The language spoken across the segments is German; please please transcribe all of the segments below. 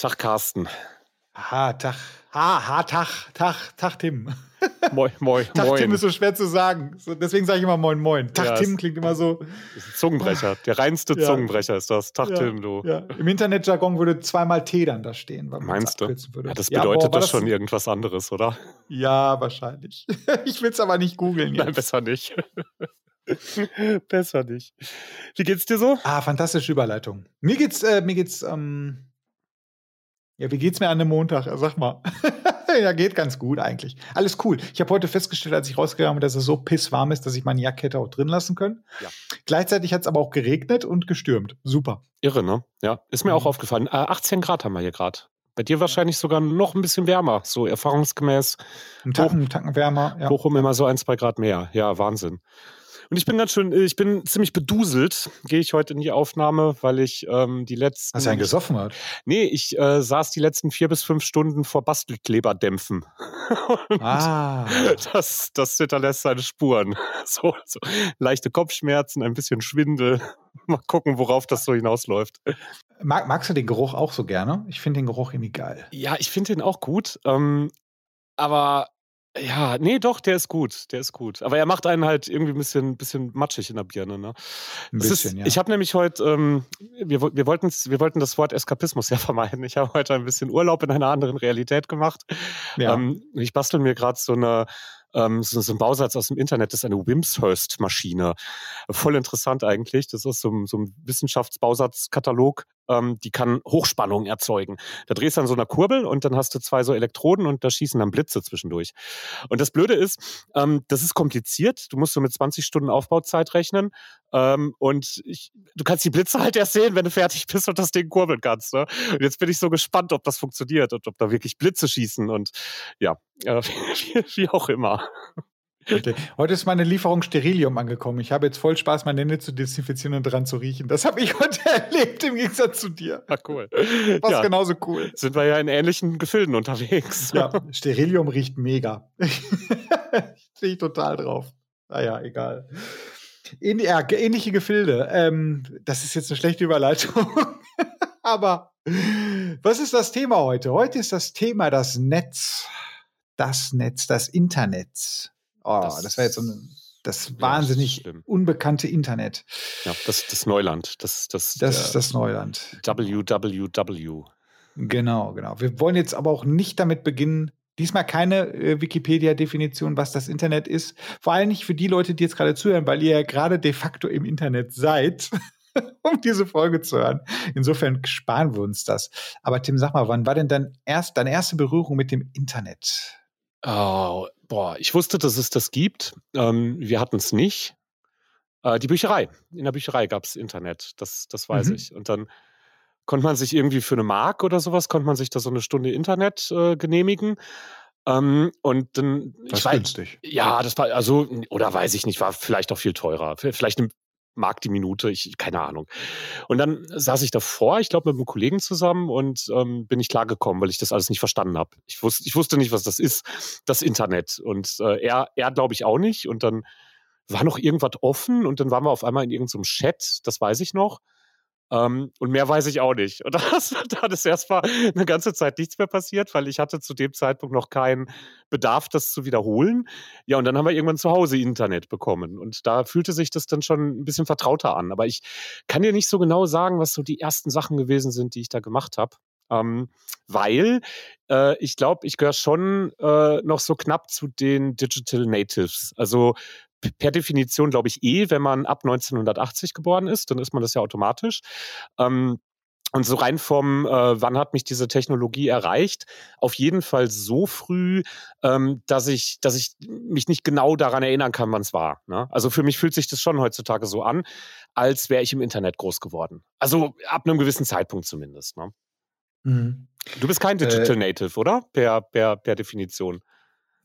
Tag, Carsten. Ha, Tag. Ha, ha, Tag, Tag, Tag, Tim. Moin, moin, Tag, moin. Tim ist so schwer zu sagen. Deswegen sage ich immer Moin, Moin. Tag, Ja, Tim klingt immer so. Das ist ein Zungenbrecher. Der reinste Ja. Zungenbrecher ist das. Tag, Ja, Tim, du. Im Internetjargon würde zweimal T dann da stehen, weil man es Meinst du? abkürzen würde. Ja, das bedeutet doch schon irgendwas anderes, oder? Ja, wahrscheinlich. ich will es aber nicht googeln Nein, besser nicht. besser nicht. Wie geht's dir so? Ah, fantastische Überleitung. Mir geht's, äh, mir geht's, ähm, ja, wie geht's mir an einem Montag? Sag mal. ja, geht ganz gut eigentlich. Alles cool. Ich habe heute festgestellt, als ich rausgegangen bin, dass es so pisswarm ist, dass ich meine Jacke hätte auch drin lassen können. Ja. Gleichzeitig hat es aber auch geregnet und gestürmt. Super. Irre, ne? Ja, ist mir auch Mhm. aufgefallen. Äh, 18 Grad haben wir hier gerade. Bei dir wahrscheinlich sogar noch ein bisschen wärmer, so erfahrungsgemäß. Ein Tacken, Tacken wärmer. Ja. Bochum immer so ein, zwei Grad mehr. Ja, Wahnsinn. Und ich bin ganz schön, äh, ich bin ziemlich beduselt, gehe ich heute in die Aufnahme, weil ich ähm, die letzten. Hast du einen gesoffen hat? Nee, ich äh, saß die letzten vier bis fünf Stunden vor Bastelkleberdämpfen. Ah. das, das hinterlässt seine Spuren. So, so leichte Kopfschmerzen, ein bisschen Schwindel. Mal gucken, worauf das so hinausläuft. Mag, magst du den Geruch auch so gerne? Ich finde den Geruch irgendwie geil. Ja, ich finde den auch gut. Ähm, aber ja, nee, doch, der ist gut. Der ist gut. Aber er macht einen halt irgendwie ein bisschen, bisschen matschig in der Birne. Ne? Ein bisschen, ist, ja. Ich habe nämlich heute, ähm, wir, wir, wollten's- wir wollten das Wort Eskapismus ja vermeiden. Ich habe heute ein bisschen Urlaub in einer anderen Realität gemacht. ja. Ähm, ich bastel mir gerade so eine ähm, so, so ein Bausatz aus dem Internet, das ist eine Wimshurst-Maschine. Voll interessant eigentlich. Das ist so, so ein Wissenschaftsbausatzkatalog, ähm, die kann Hochspannung erzeugen. Da drehst du an so einer Kurbel und dann hast du zwei so Elektroden und da schießen dann Blitze zwischendurch. Und das Blöde ist, ähm, das ist kompliziert. Du musst so mit 20 Stunden Aufbauzeit rechnen. Ähm, und ich, du kannst die Blitze halt erst sehen, wenn du fertig bist und das Ding kurbeln kannst. Ne? Und jetzt bin ich so gespannt, ob das funktioniert und ob da wirklich Blitze schießen und ja, äh, wie, wie auch immer. Okay. Heute ist meine Lieferung Sterilium angekommen. Ich habe jetzt voll Spaß, meine Hände zu desinfizieren und dran zu riechen. Das habe ich heute erlebt, im Gegensatz zu dir. Ja, cool. Was ja, genauso cool. sind wir ja in ähnlichen Gefilden unterwegs. Ja, Sterilium riecht mega. Stehe ich total drauf. Naja, egal. In, ja, ähnliche Gefilde. Ähm, das ist jetzt eine schlechte Überleitung. Aber was ist das Thema heute? Heute ist das Thema das Netz. Das Netz, das Internet. Oh, das, Das- war jetzt so ein, das Ja, wahnsinnig stimmt. unbekannte Internet. Ja, das, das Neuland. Das, das, Das ist das Neuland. WWW. Genau, genau. Wir wollen jetzt aber auch nicht damit beginnen, diesmal keine äh, Wikipedia-Definition, was das Internet ist. Vor allem nicht für die Leute, die jetzt gerade zuhören, weil ihr ja gerade de facto im Internet seid, um diese Folge zu hören. Insofern sparen wir uns das. Aber Tim, sag mal, wann war denn dann erst deine erste Berührung mit dem Internet? Oh, boah, ich wusste, dass es das gibt. Ähm, wir hatten es nicht. Äh, die Bücherei. In der Bücherei gab es Internet. Das, das weiß Mhm. ich. Und dann konnte man sich irgendwie für eine Mark oder sowas, konnte man sich da so eine Stunde Internet äh, genehmigen. Ähm, und dann, ich weiß, günstig. ja, das war, also, oder weiß ich nicht, war vielleicht auch viel teurer. Vielleicht eine Mark die Minute, ich, keine Ahnung. Und dann saß ich davor, ich glaube, mit einem Kollegen zusammen und ähm, bin nicht klargekommen, weil ich das alles nicht verstanden habe. Ich wusste, ich wusste nicht, was das ist, das Internet. Und äh, er, er glaube ich auch nicht. Und dann war noch irgendwas offen und dann waren wir auf einmal in irgendeinem Chat, das weiß ich noch. Ähm, und mehr weiß ich auch nicht. Und das, dann ist erstmal eine ganze Zeit nichts mehr passiert, weil ich hatte zu dem Zeitpunkt noch keinen Bedarf, das zu wiederholen. Ja, und dann haben wir irgendwann zu Hause Internet bekommen. Und da fühlte sich das dann schon ein bisschen vertrauter an. Aber ich kann dir nicht so genau sagen, was so die ersten Sachen gewesen sind, die ich da gemacht habe. Ähm, weil äh, ich glaube, ich gehöre schon äh, noch so knapp zu den Digital Natives. Also per Definition glaube ich eh, wenn man ab 1980 geboren ist, dann ist man das ja automatisch. Ähm, und so rein vom, äh, wann hat mich diese Technologie erreicht, auf jeden Fall so früh, ähm, dass ich, dass ich mich nicht genau daran erinnern kann, wann es war. Ne? Also für mich fühlt sich das schon heutzutage so an, als wäre ich im Internet groß geworden. Also ab einem gewissen Zeitpunkt zumindest. Ne? Mhm. Du bist kein Digital Native, oder? Per, per, per Definition.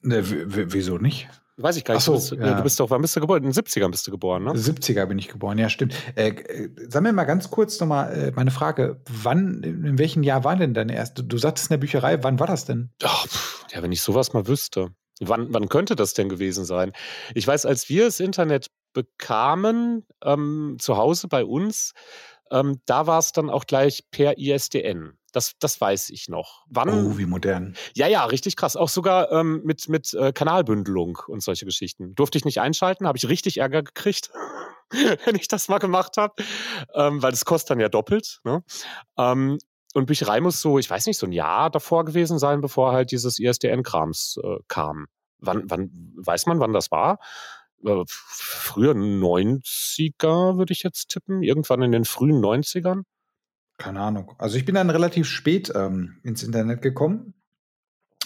Ne, wieso nicht? Weiß ich gar nicht. So, du, bist, ja. du bist doch, wann bist du geboren? In den 70ern bist du geboren, ne? 70er bin ich geboren, ja, stimmt. Äh, äh, sag mir mal ganz kurz nochmal äh, meine Frage. Wann, in welchem Jahr war denn deine erste? Du sagtest in der Bücherei, wann war das denn? Ach, pff, ja, wenn ich sowas mal wüsste. Wann, wann könnte das denn gewesen sein? Ich weiß, als wir das Internet bekamen, ähm, zu Hause bei uns, ähm, da war es dann auch gleich per ISDN. Das, das weiß ich noch. Wann? Oh, wie modern. Ja, ja, richtig krass. Auch sogar ähm, mit, mit äh, Kanalbündelung und solche Geschichten. Durfte ich nicht einschalten, habe ich richtig Ärger gekriegt, wenn ich das mal gemacht habe, ähm, weil das kostet dann ja doppelt. Ne? Ähm, und Bücherei muss so, ich weiß nicht, so ein Jahr davor gewesen sein, bevor halt dieses ISDN-Krams äh, kam. Wann, wann, weiß man, wann das war? Äh, früher 90er, würde ich jetzt tippen. Irgendwann in den frühen 90ern. Keine Ahnung. Also ich bin dann relativ spät ähm, ins Internet gekommen,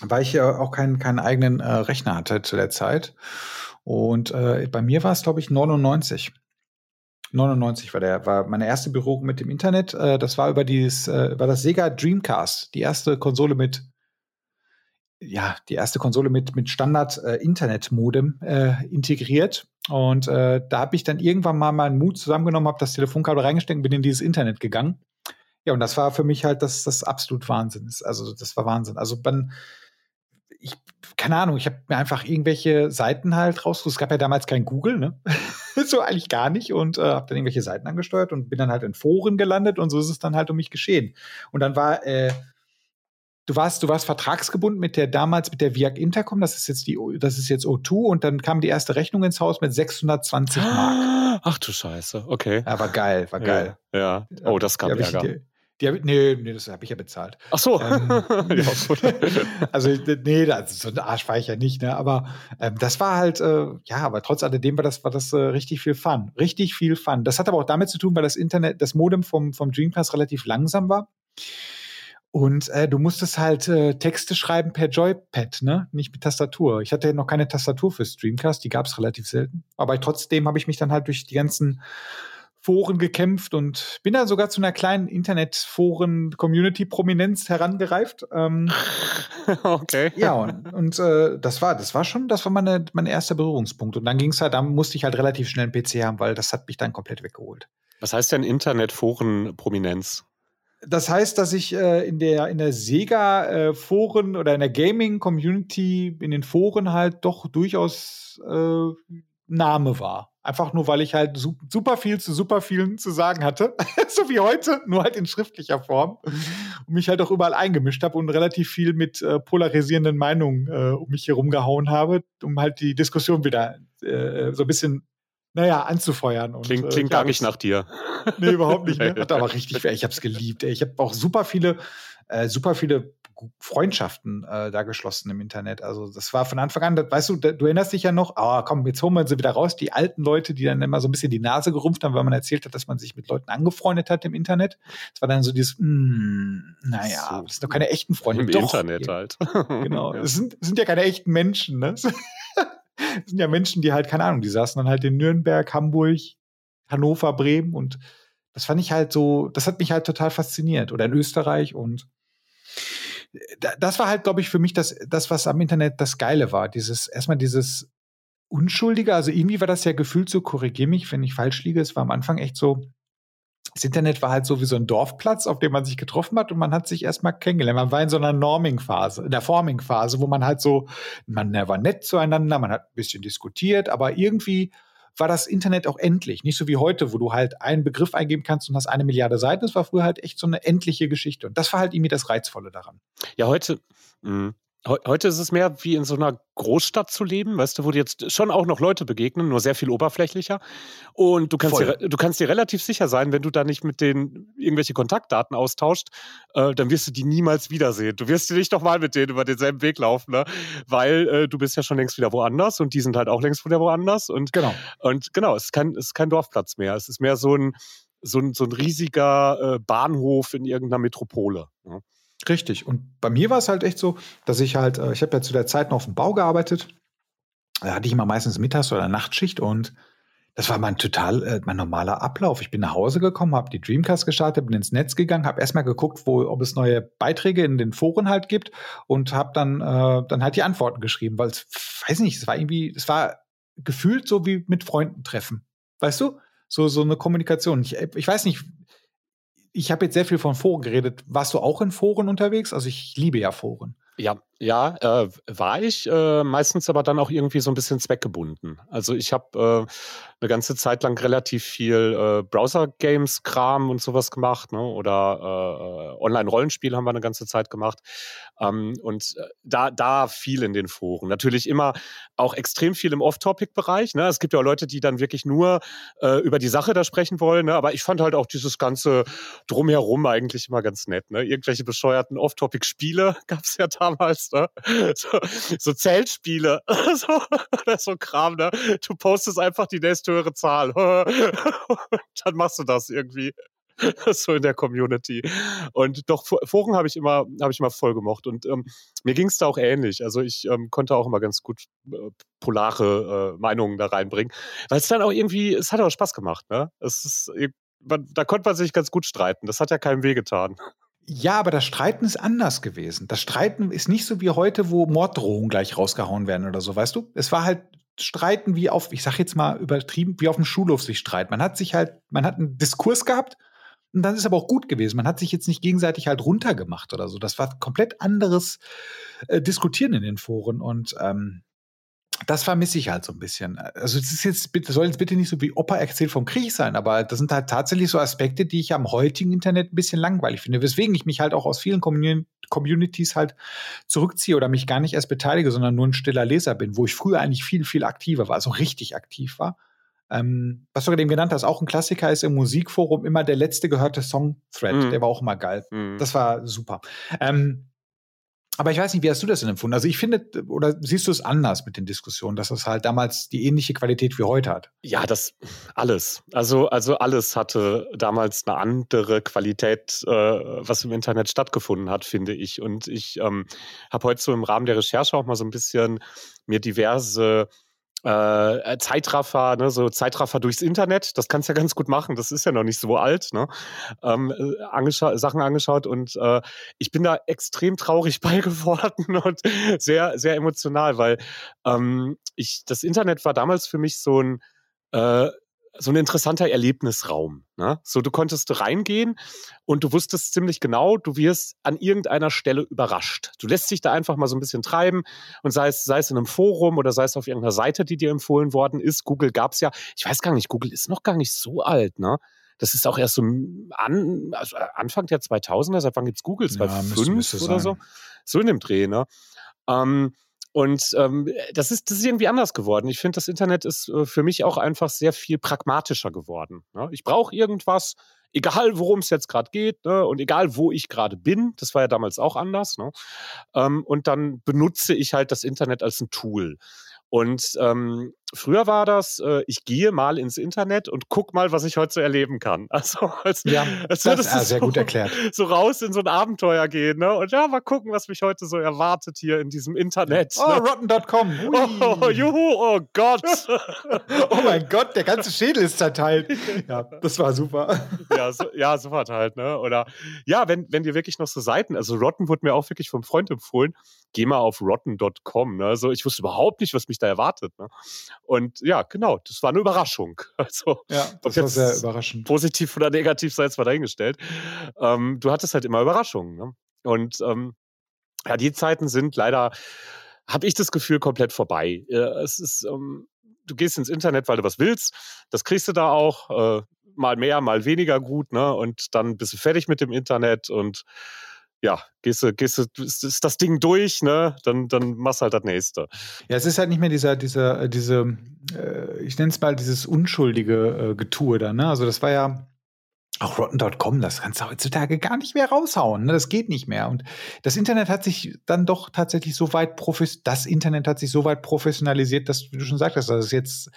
weil ich ja auch keinen, keinen eigenen äh, Rechner hatte zu der Zeit. Und äh, bei mir war es, glaube ich, 99. 99 war der, war meine erste Berührung mit dem Internet. Äh, das war über dieses, äh, war das Sega Dreamcast, die erste Konsole mit, ja, die erste Konsole mit, mit Standard äh, äh, integriert. Und äh, da habe ich dann irgendwann mal meinen Mut zusammengenommen, habe das Telefonkabel reingesteckt und bin in dieses Internet gegangen. Ja, und das war für mich halt das, das absolut Wahnsinn. Also, das war Wahnsinn. Also, man, ich, keine Ahnung, ich habe mir einfach irgendwelche Seiten halt rausgesucht. Es gab ja damals kein Google, ne? so eigentlich gar nicht. Und äh, habe dann irgendwelche Seiten angesteuert und bin dann halt in Foren gelandet und so ist es dann halt um mich geschehen. Und dann war, äh, du warst, du warst vertragsgebunden mit der damals mit der Viag Intercom, das ist jetzt die, das ist jetzt O2 und dann kam die erste Rechnung ins Haus mit 620 Mark. Ach du Scheiße, okay. Ja, war geil, war geil. Ja. ja. Oh, das gab Ärger. Ich, die hab, nee, nee, das habe ich ja bezahlt. Ach so. Ähm, ja, also, nee, das, so ein Arsch war ich ja nicht, ne? Aber ähm, das war halt, äh, ja, aber trotz alledem war das, war das äh, richtig viel Fun. Richtig viel Fun. Das hat aber auch damit zu tun, weil das Internet, das Modem vom, vom Dreamcast relativ langsam war. Und äh, du musstest halt äh, Texte schreiben per Joypad, ne? Nicht mit Tastatur. Ich hatte ja noch keine Tastatur für Streamcast, die gab es relativ selten. Aber trotzdem habe ich mich dann halt durch die ganzen Foren gekämpft und bin da sogar zu einer kleinen Internetforen-Community-Prominenz herangereift. Ähm, okay. Ja, und, und äh, das war, das war schon, das war meine, mein erster Berührungspunkt. Und dann ging es halt, da musste ich halt relativ schnell einen PC haben, weil das hat mich dann komplett weggeholt. Was heißt denn Internetforen-Prominenz? Das heißt, dass ich äh, in der in der Sega äh, Foren oder in der Gaming Community in den Foren halt doch durchaus äh, Name war. Einfach nur, weil ich halt super viel zu super vielen zu sagen hatte. so wie heute, nur halt in schriftlicher Form. Und mich halt auch überall eingemischt habe und relativ viel mit äh, polarisierenden Meinungen äh, um mich herum gehauen habe, um halt die Diskussion wieder äh, so ein bisschen, naja, anzufeuern. Und, klingt klingt äh, gar nicht nach dir. Nee, überhaupt nicht. Ne? Hat aber richtig, ich habe es geliebt. Ey. Ich habe auch super viele, äh, super viele Freundschaften äh, da geschlossen im Internet. Also das war von Anfang an, das, weißt du, du erinnerst dich ja noch, ah, komm, jetzt holen wir sie wieder raus, die alten Leute, die dann immer so ein bisschen die Nase gerumpft haben, weil man erzählt hat, dass man sich mit Leuten angefreundet hat im Internet. Das war dann so dieses, mm, naja, so. das sind doch keine echten Freunde. Im doch, Internet halt. genau, es sind, sind ja keine echten Menschen, ne? Das sind ja Menschen, die halt, keine Ahnung, die saßen dann halt in Nürnberg, Hamburg, Hannover, Bremen und das fand ich halt so, das hat mich halt total fasziniert. Oder in Österreich und das war halt, glaube ich, für mich das, das, was am Internet das Geile war. Dieses, erstmal dieses Unschuldige, also irgendwie war das ja gefühlt so, korrigier mich, wenn ich falsch liege, es war am Anfang echt so, das Internet war halt so wie so ein Dorfplatz, auf dem man sich getroffen hat und man hat sich erstmal kennengelernt. Man war in so einer Norming-Phase, in der Forming-Phase, wo man halt so, man war nett zueinander, man hat ein bisschen diskutiert, aber irgendwie war das Internet auch endlich. Nicht so wie heute, wo du halt einen Begriff eingeben kannst und hast eine Milliarde Seiten. Das war früher halt echt so eine endliche Geschichte. Und das war halt irgendwie das Reizvolle daran. Ja, heute, mh, Heute ist es mehr wie in so einer Großstadt zu leben, weißt du, wo dir jetzt schon auch noch Leute begegnen, nur sehr viel oberflächlicher. Und du kannst, dir, du kannst dir relativ sicher sein, wenn du da nicht mit denen irgendwelche Kontaktdaten austauscht, äh, dann wirst du die niemals wiedersehen. Du wirst nicht doch mal mit denen über denselben Weg laufen, ne? weil äh, du bist ja schon längst wieder woanders und die sind halt auch längst wieder woanders. Und genau, und genau es, ist kein, es ist kein Dorfplatz mehr. Es ist mehr so ein, so ein, so ein riesiger äh, Bahnhof in irgendeiner Metropole. Ne? Richtig. Und bei mir war es halt echt so, dass ich halt, äh, ich habe ja zu der Zeit noch auf dem Bau gearbeitet. Da hatte ich immer meistens Mittags- oder Nachtschicht und das war mein total, äh, mein normaler Ablauf. Ich bin nach Hause gekommen, habe die Dreamcast gestartet, bin ins Netz gegangen, habe erstmal geguckt, wo, ob es neue Beiträge in den Foren halt gibt und habe dann, äh, dann halt die Antworten geschrieben, weil es, weiß nicht, es war irgendwie, es war gefühlt so wie mit Freunden treffen. Weißt du? So, so eine Kommunikation. Ich, ich weiß nicht, ich habe jetzt sehr viel von Foren geredet. Warst du auch in Foren unterwegs? Also ich liebe ja Foren. Ja, Ja, äh, war ich, äh, meistens aber dann auch irgendwie so ein bisschen zweckgebunden. Also, ich habe, äh, 'ne ganze Zeit lang relativ viel, äh, Browser-Games-Kram und sowas gemacht, ne, oder, äh, äh, Online-Rollenspiele haben wir eine ganze Zeit gemacht. Ähm, und, äh, da da viel in den Foren. Natürlich immer auch extrem viel im Off-Topic-Bereich, ne? Es gibt ja auch Leute, die dann wirklich nur, äh, über die Sache da sprechen wollen, ne? Aber ich fand halt auch dieses ganze Drumherum eigentlich immer ganz nett, ne? Irgendwelche bescheuerten Off-Topic-Spiele gab's ja damals, ne? So so Zeltspiele, so oder so Kram, ne? Du postest einfach die nächste höhere Zahl. Dann machst du das irgendwie. so in der Community. Und doch, Foren habe ich immer, habe ich immer voll gemocht. Und ähm, mir ging es da auch ähnlich. Also ich ähm, konnte auch immer ganz gut äh, polare äh, Meinungen da reinbringen. Weil es dann auch irgendwie, es hat auch Spaß gemacht, ne? Es ist, man, da konnte man sich ganz gut streiten. Das hat ja keinem wehgetan. Ja, aber das Streiten ist anders gewesen. Das Streiten ist nicht so wie heute, wo Morddrohungen gleich rausgehauen werden oder so, weißt du? Es war halt Streiten wie auf, ich sag jetzt mal übertrieben, wie auf dem Schulhof sich streiten. Man hat sich halt, man hat einen Diskurs gehabt und dann ist aber auch gut gewesen. Man hat sich jetzt nicht gegenseitig halt runtergemacht oder so. Das war komplett anderes äh, Diskutieren in den Foren und ähm, das vermisse ich halt so ein bisschen. Also es ist jetzt, bitte, soll jetzt bitte nicht so wie Opa erzählt vom Krieg sein, aber das sind halt tatsächlich so Aspekte, die ich am heutigen Internet ein bisschen langweilig finde, weswegen ich mich halt auch aus vielen Communities halt zurückziehe oder mich gar nicht erst beteilige, sondern nur ein stiller Leser bin, wo ich früher eigentlich viel, viel aktiver war, also richtig aktiv war. Ähm, was du gerade eben genannt hast, auch ein Klassiker ist im Musikforum immer der letzte gehörte Song-Thread. Mm. Der war auch immer geil. Mm. Das war super. Ähm, aber ich weiß nicht, wie hast du das denn empfunden? Also ich finde, oder siehst du es anders mit den Diskussionen, dass es halt damals die ähnliche Qualität wie heute hat? Ja, das alles. Also, also alles hatte damals eine andere Qualität, äh, was im Internet stattgefunden hat, finde ich. Und ich ähm, habe heute so im Rahmen der Recherche auch mal so ein bisschen mir diverse äh, Zeitraffer, ne, so Zeitraffer durchs Internet, das kannst du ja ganz gut machen, das ist ja noch nicht so alt, ne? Ähm, äh, angescha Sachen angeschaut und äh, ich bin da extrem traurig bei geworden und sehr, sehr emotional, weil ähm, ich, das Internet war damals für mich so ein äh, so ein interessanter Erlebnisraum. Ne? So, du konntest reingehen und du wusstest ziemlich genau, du wirst an irgendeiner Stelle überrascht. Du lässt dich da einfach mal so ein bisschen treiben und sei es, sei es in einem Forum oder sei es auf irgendeiner Seite, die dir empfohlen worden ist. Google gab es ja, ich weiß gar nicht, Google ist noch gar nicht so alt, ne? Das ist auch erst so an, also Anfang der 2000er, seit wann gibt es Google? 2005 ja, müsste, müsste oder sein. so? So in dem Dreh, ne? Ähm, und ähm, das, ist, das ist irgendwie anders geworden. Ich finde, das Internet ist äh, für mich auch einfach sehr viel pragmatischer geworden. Ne? Ich brauche irgendwas, egal worum es jetzt gerade geht ne? und egal wo ich gerade bin. Das war ja damals auch anders. Ne? Ähm, und dann benutze ich halt das Internet als ein Tool. Und ähm, früher war das, äh, ich gehe mal ins Internet und guck mal, was ich heute so erleben kann. Also als, ja, als das ist sehr so, gut erklärt. So raus in so ein Abenteuer gehen, ne? Und ja, mal gucken, was mich heute so erwartet hier in diesem Internet. Oh, ne? rotten.com. Oh, oh, juhu, oh Gott. oh mein Gott, der ganze Schädel ist zerteilt. Ja, das war super. ja, so, ja, so halt, ne? Oder ja, wenn, wenn dir wirklich noch so Seiten, also Rotten wurde mir auch wirklich vom Freund empfohlen, geh mal auf rotten.com. Ne? Also ich wusste überhaupt nicht, was mich da erwartet. Ne? Und ja, genau, das war eine Überraschung. Also, ja, das war sehr überraschend. Positiv oder negativ sei es mal dahingestellt. Ähm, du hattest halt immer Überraschungen. Ne? Und ähm, ja, die Zeiten sind leider, habe ich das Gefühl, komplett vorbei. es ist, ähm, du gehst ins Internet, weil du was willst. Das kriegst du da auch. Äh, mal mehr, mal weniger gut, ne? Und dann bist du fertig mit dem Internet und ja, gehst du, gehst du, ist, das Ding durch, ne? Dann, dann machst halt das nächste. Ja, es ist halt nicht mehr dieser, dieser, äh, diese, äh, ich nenne es mal dieses unschuldige äh, Getue da, ne? Also das war ja auch Rotten.com, das kannst du heutzutage gar nicht mehr raushauen, ne? Das geht nicht mehr. Und das Internet hat sich dann doch tatsächlich so weit das Internet hat sich so weit professionalisiert, dass, wie du schon sagtest, dass es jetzt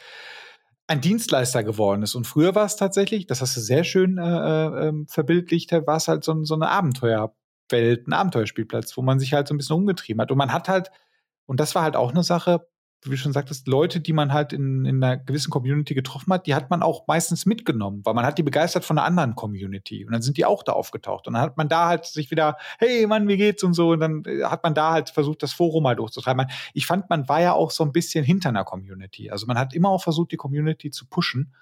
ein Dienstleister geworden ist. Und früher war es tatsächlich, das hast du sehr schön äh, äh, ähm, verbildlicht, war es halt so, so eine Abenteuer- Welt ein Abenteuerspielplatz, wo man sich halt so ein bisschen umgetrieben hat. Und man hat halt, und das war halt auch eine Sache, wie du schon sagtest, Leute, die man halt in, in einer gewissen Community getroffen hat, die hat man auch meistens mitgenommen, weil man hat die begeistert von einer anderen Community. Und dann sind die auch da aufgetaucht. Und dann hat man da halt sich wieder, hey Mann, wie geht's und so. Und dann äh, hat man da halt versucht, das Forum mal durchzutreiben. Ich fand, man war ja auch so ein bisschen hinter einer Community. Also man hat immer auch versucht, die Community zu pushen.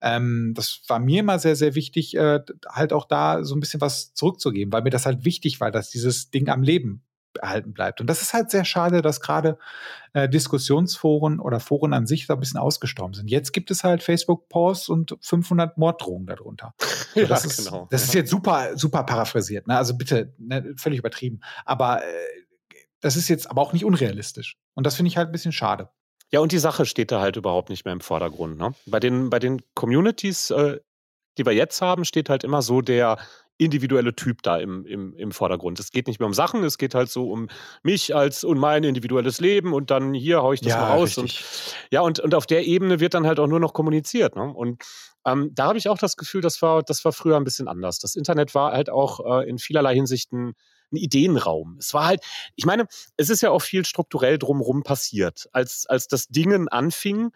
Ähm, das war mir immer sehr, sehr wichtig, äh, halt auch da so ein bisschen was zurückzugeben, weil mir das halt wichtig war, dass dieses Ding am Leben erhalten bleibt. Und das ist halt sehr schade, dass gerade äh, Diskussionsforen oder Foren an sich da ein bisschen ausgestorben sind. Jetzt gibt es halt Facebook-Posts und 500 Morddrohungen darunter. So, das ja, ist, genau. Das ist jetzt super, super paraphrasiert. Ne? Also bitte, ne, völlig übertrieben. Aber äh, das ist jetzt aber auch nicht unrealistisch. Und das finde ich halt ein bisschen schade. Ja, und die Sache steht da halt überhaupt nicht mehr im Vordergrund. Ne? Bei, den, bei den Communities, äh, die wir jetzt haben, steht halt immer so der individuelle Typ da im, im, im Vordergrund. Es geht nicht mehr um Sachen, es geht halt so um mich als und mein individuelles Leben und dann hier haue ich das ja, mal raus. Und, ja, und, und auf der Ebene wird dann halt auch nur noch kommuniziert. Ne? Und ähm, da habe ich auch das Gefühl, das war, das war früher ein bisschen anders. Das Internet war halt auch äh, in vielerlei Hinsichten ein Ideenraum. Es war halt, ich meine, es ist ja auch viel strukturell drumherum passiert. Als, als das Dingen anfing,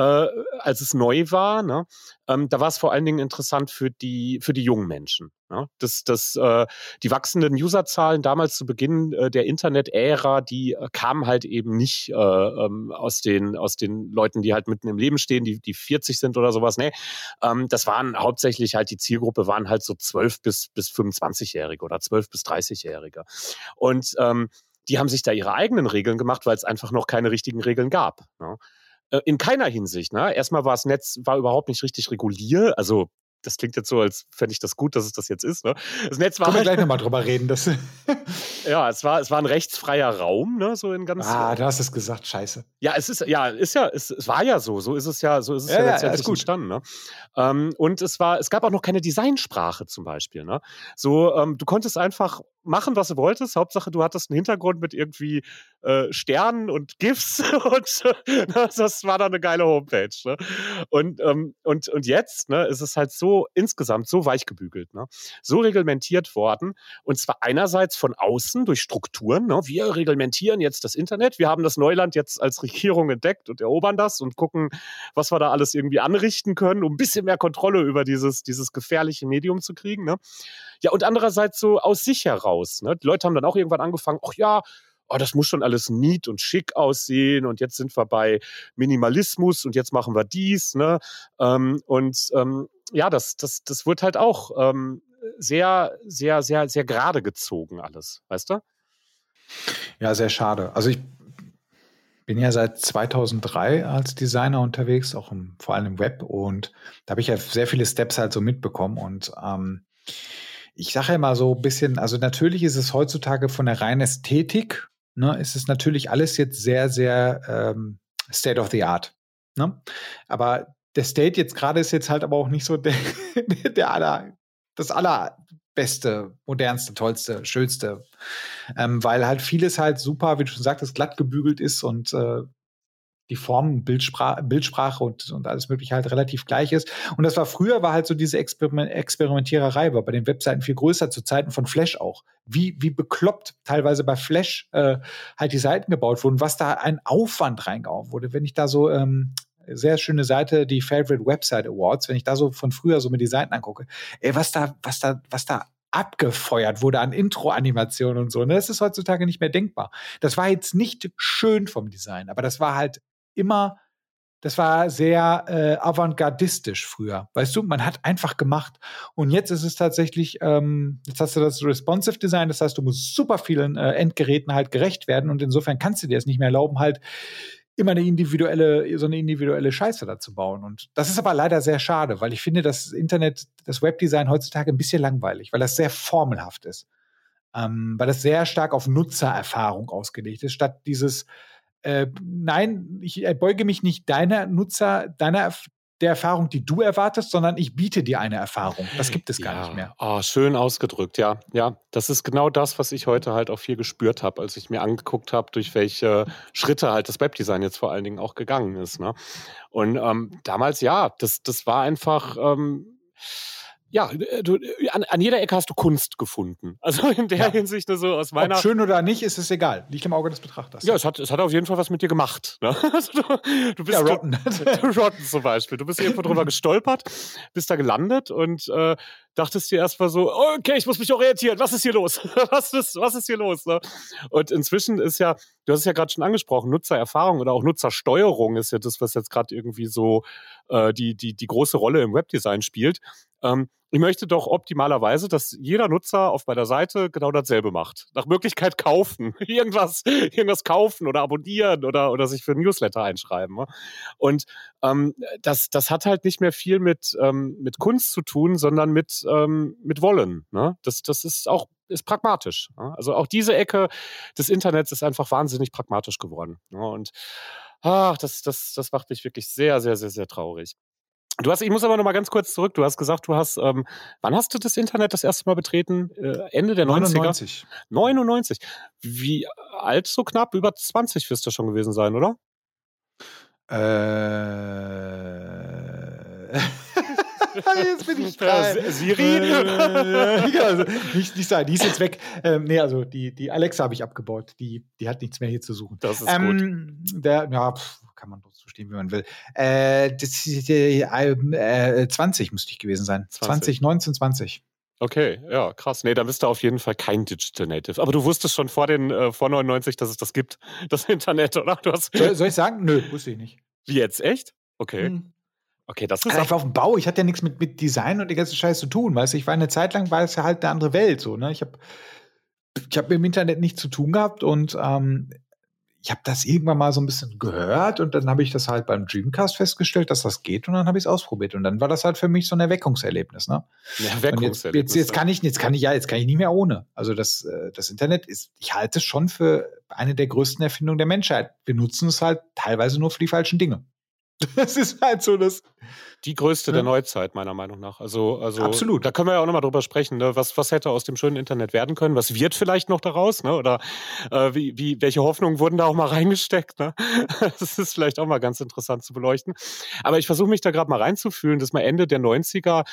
äh, als es neu war, ne, ähm, da war es vor allen Dingen interessant für die, für die jungen Menschen. Ne? Das, das, äh, die wachsenden Userzahlen damals zu Beginn äh, der Internet-Ära, die äh, kamen halt eben nicht äh, ähm, aus, den, aus den Leuten, die halt mitten im Leben stehen, die, die 40 sind oder sowas. Nee, ähm, das waren hauptsächlich halt, die Zielgruppe waren halt so 12 bis, bis 25-Jährige oder 12 bis 30-Jährige. Und ähm, die haben sich da ihre eigenen Regeln gemacht, weil es einfach noch keine richtigen Regeln gab. Ne? Äh, in keiner Hinsicht. Ne? Erstmal war das Netz war überhaupt nicht richtig reguliert. Also das klingt jetzt so, als fände ich das gut, dass es das jetzt ist. Ne? Das Netz war. Können wir halt, gleich nochmal drüber reden. Das ja, es war, es war ein rechtsfreier Raum, ne? So in ganz. Ah, du hast es gesagt, scheiße. Ja, es ist, ja, ist ja, es, es war ja so. So ist es ja, so ist es ja, ja letztendlich ja, entstanden. Ne? Ähm, und es war, es gab auch noch keine Designsprache zum Beispiel. Ne? So, ähm, du konntest einfach machen, was du wolltest. Hauptsache, du hattest einen Hintergrund mit irgendwie äh, Sternen und GIFs und äh, das war dann eine geile Homepage. Ne? Und, ähm, und, und jetzt ne, ist es halt so insgesamt so weich gebügelt, ne? so reglementiert worden. Und zwar einerseits von außen durch Strukturen. Ne? Wir reglementieren jetzt das Internet. Wir haben das Neuland jetzt als Regierung entdeckt und erobern das und gucken, was wir da alles irgendwie anrichten können, um ein bisschen mehr Kontrolle über dieses, dieses gefährliche Medium zu kriegen. Ne? Ja, und andererseits so aus sich heraus. Ne? Die Leute haben dann auch irgendwann angefangen, ach ja, oh, das muss schon alles neat und schick aussehen und jetzt sind wir bei Minimalismus und jetzt machen wir dies. Ne? Ähm, und ähm, ja, das, das, das wird halt auch ähm, sehr, sehr, sehr, sehr gerade gezogen alles, weißt du? Ja, sehr schade. Also ich bin ja seit 2003 als Designer unterwegs, auch im, vor allem im Web und da habe ich ja sehr viele Steps halt so mitbekommen und ähm, ich sage ja mal so ein bisschen, also natürlich ist es heutzutage von der reinen Ästhetik, ne, ist es natürlich alles jetzt sehr, sehr ähm, State of the Art. Ne? Aber der State jetzt gerade ist jetzt halt aber auch nicht so der, der aller, das allerbeste, modernste, tollste, schönste, ähm, weil halt vieles halt super, wie du schon sagtest, glatt gebügelt ist und äh, die Form, Bildsprache, Bildsprache und, und alles mögliche halt relativ gleich ist. Und das war früher, war halt so diese Experiment Experimentiererei, war bei den Webseiten viel größer, zu Zeiten von Flash auch. Wie, wie bekloppt teilweise bei Flash äh, halt die Seiten gebaut wurden, was da ein Aufwand reingehauen wurde. Wenn ich da so ähm, sehr schöne Seite, die Favorite Website Awards, wenn ich da so von früher so mir die Seiten angucke, ey, was da, was da, was da abgefeuert wurde an Intro-Animationen und so. Ne? Das ist heutzutage nicht mehr denkbar. Das war jetzt nicht schön vom Design, aber das war halt immer, das war sehr äh, avantgardistisch früher. Weißt du, man hat einfach gemacht. Und jetzt ist es tatsächlich, ähm, jetzt hast du das Responsive Design, das heißt, du musst super vielen äh, Endgeräten halt gerecht werden und insofern kannst du dir es nicht mehr erlauben, halt immer eine individuelle, so eine individuelle Scheiße dazu bauen. Und das ist aber leider sehr schade, weil ich finde, das Internet, das Webdesign heutzutage ein bisschen langweilig, weil das sehr formelhaft ist. Ähm, weil das sehr stark auf Nutzererfahrung ausgelegt ist, statt dieses, äh, nein, ich beuge mich nicht deiner Nutzer, deiner der Erfahrung, die du erwartest, sondern ich biete dir eine Erfahrung. Das gibt es gar ja. nicht mehr. Oh, schön ausgedrückt, ja. Ja, das ist genau das, was ich heute halt auch viel gespürt habe, als ich mir angeguckt habe, durch welche Schritte halt das Webdesign jetzt vor allen Dingen auch gegangen ist. Ne? Und ähm, damals, ja, das, das war einfach. Ähm, ja, äh, du, äh, an, an, jeder Ecke hast du Kunst gefunden. Also in der ja. Hinsicht so also aus meiner. Ob schön oder nicht, ist es egal. Liegt im Auge des Betrachters. Ja, es hat, es hat auf jeden Fall was mit dir gemacht. Ne? Also du, du, bist ja, Rotten. Rotten zum Beispiel. Du bist irgendwo drüber gestolpert, bist da gelandet und äh, dachtest dir erstmal so, okay, ich muss mich orientieren, was ist hier los? was, ist, was ist hier los? Ne? Und inzwischen ist ja, du hast es ja gerade schon angesprochen, Nutzererfahrung oder auch Nutzersteuerung ist ja das, was jetzt gerade irgendwie so äh, die, die, die große Rolle im Webdesign spielt. Ähm, ich möchte doch optimalerweise, dass jeder Nutzer auf meiner Seite genau dasselbe macht. Nach Möglichkeit kaufen. irgendwas, irgendwas kaufen oder abonnieren oder, oder sich für ein Newsletter einschreiben. Ne? Und ähm, das, das hat halt nicht mehr viel mit, ähm, mit Kunst zu tun, sondern mit, ähm, mit Wollen. Ne? Das, das ist auch ist pragmatisch. Ne? Also auch diese Ecke des Internets ist einfach wahnsinnig pragmatisch geworden. Ne? Und ach, das, das, das macht mich wirklich sehr, sehr, sehr, sehr traurig. Du hast, ich muss aber noch mal ganz kurz zurück. Du hast gesagt, du hast, ähm, wann hast du das Internet das erste Mal betreten? Äh, Ende der 99. 90er? 99. Wie alt so knapp? Über 20 wirst du schon gewesen sein, oder? Äh. jetzt bin ich frei. Siri? Äh, ja, also nicht, nicht sagen, die ist jetzt weg. Ähm, nee, also die, die Alexa habe ich abgebaut. Die, die hat nichts mehr hier zu suchen. Das ist ähm, gut. Der, ja, pff, kann man so stehen, wie man will. Äh, das, äh, 20 müsste ich gewesen sein. 20, 20 19, 20. Okay, ja, krass. Nee, da bist du auf jeden Fall kein Digital Native. Aber du wusstest schon vor den äh, vor 99, dass es das gibt, das Internet, oder? Du hast soll, soll ich sagen? Nö, wusste ich nicht. Wie jetzt? Echt? Okay. Hm. Okay, das ist. Also ich war auf dem Bau, ich hatte ja nichts mit, mit Design und den ganzen Scheiß zu tun. Weißt du, ich war eine Zeit lang, war es ja halt eine andere Welt. So, ne? Ich habe ich hab im Internet nichts zu tun gehabt und ähm, ich habe das irgendwann mal so ein bisschen gehört und dann habe ich das halt beim Dreamcast festgestellt, dass das geht und dann habe ich es ausprobiert und dann war das halt für mich so ein Erweckungserlebnis. Ne? Erweckungserlebnis. Jetzt, jetzt, jetzt, kann ich, jetzt kann ich ja, jetzt kann ich nicht mehr ohne. Also das, äh, das Internet ist, ich halte es schon für eine der größten Erfindungen der Menschheit. Wir nutzen es halt teilweise nur für die falschen Dinge. Das ist halt so das. Die größte ja. der Neuzeit, meiner Meinung nach. Also, also Absolut. Da können wir ja auch nochmal drüber sprechen, ne? was, was hätte aus dem schönen Internet werden können? Was wird vielleicht noch daraus? Ne? Oder äh, wie, wie, welche Hoffnungen wurden da auch mal reingesteckt? Ne? Das ist vielleicht auch mal ganz interessant zu beleuchten. Aber ich versuche mich da gerade mal reinzufühlen, dass man Ende der 90er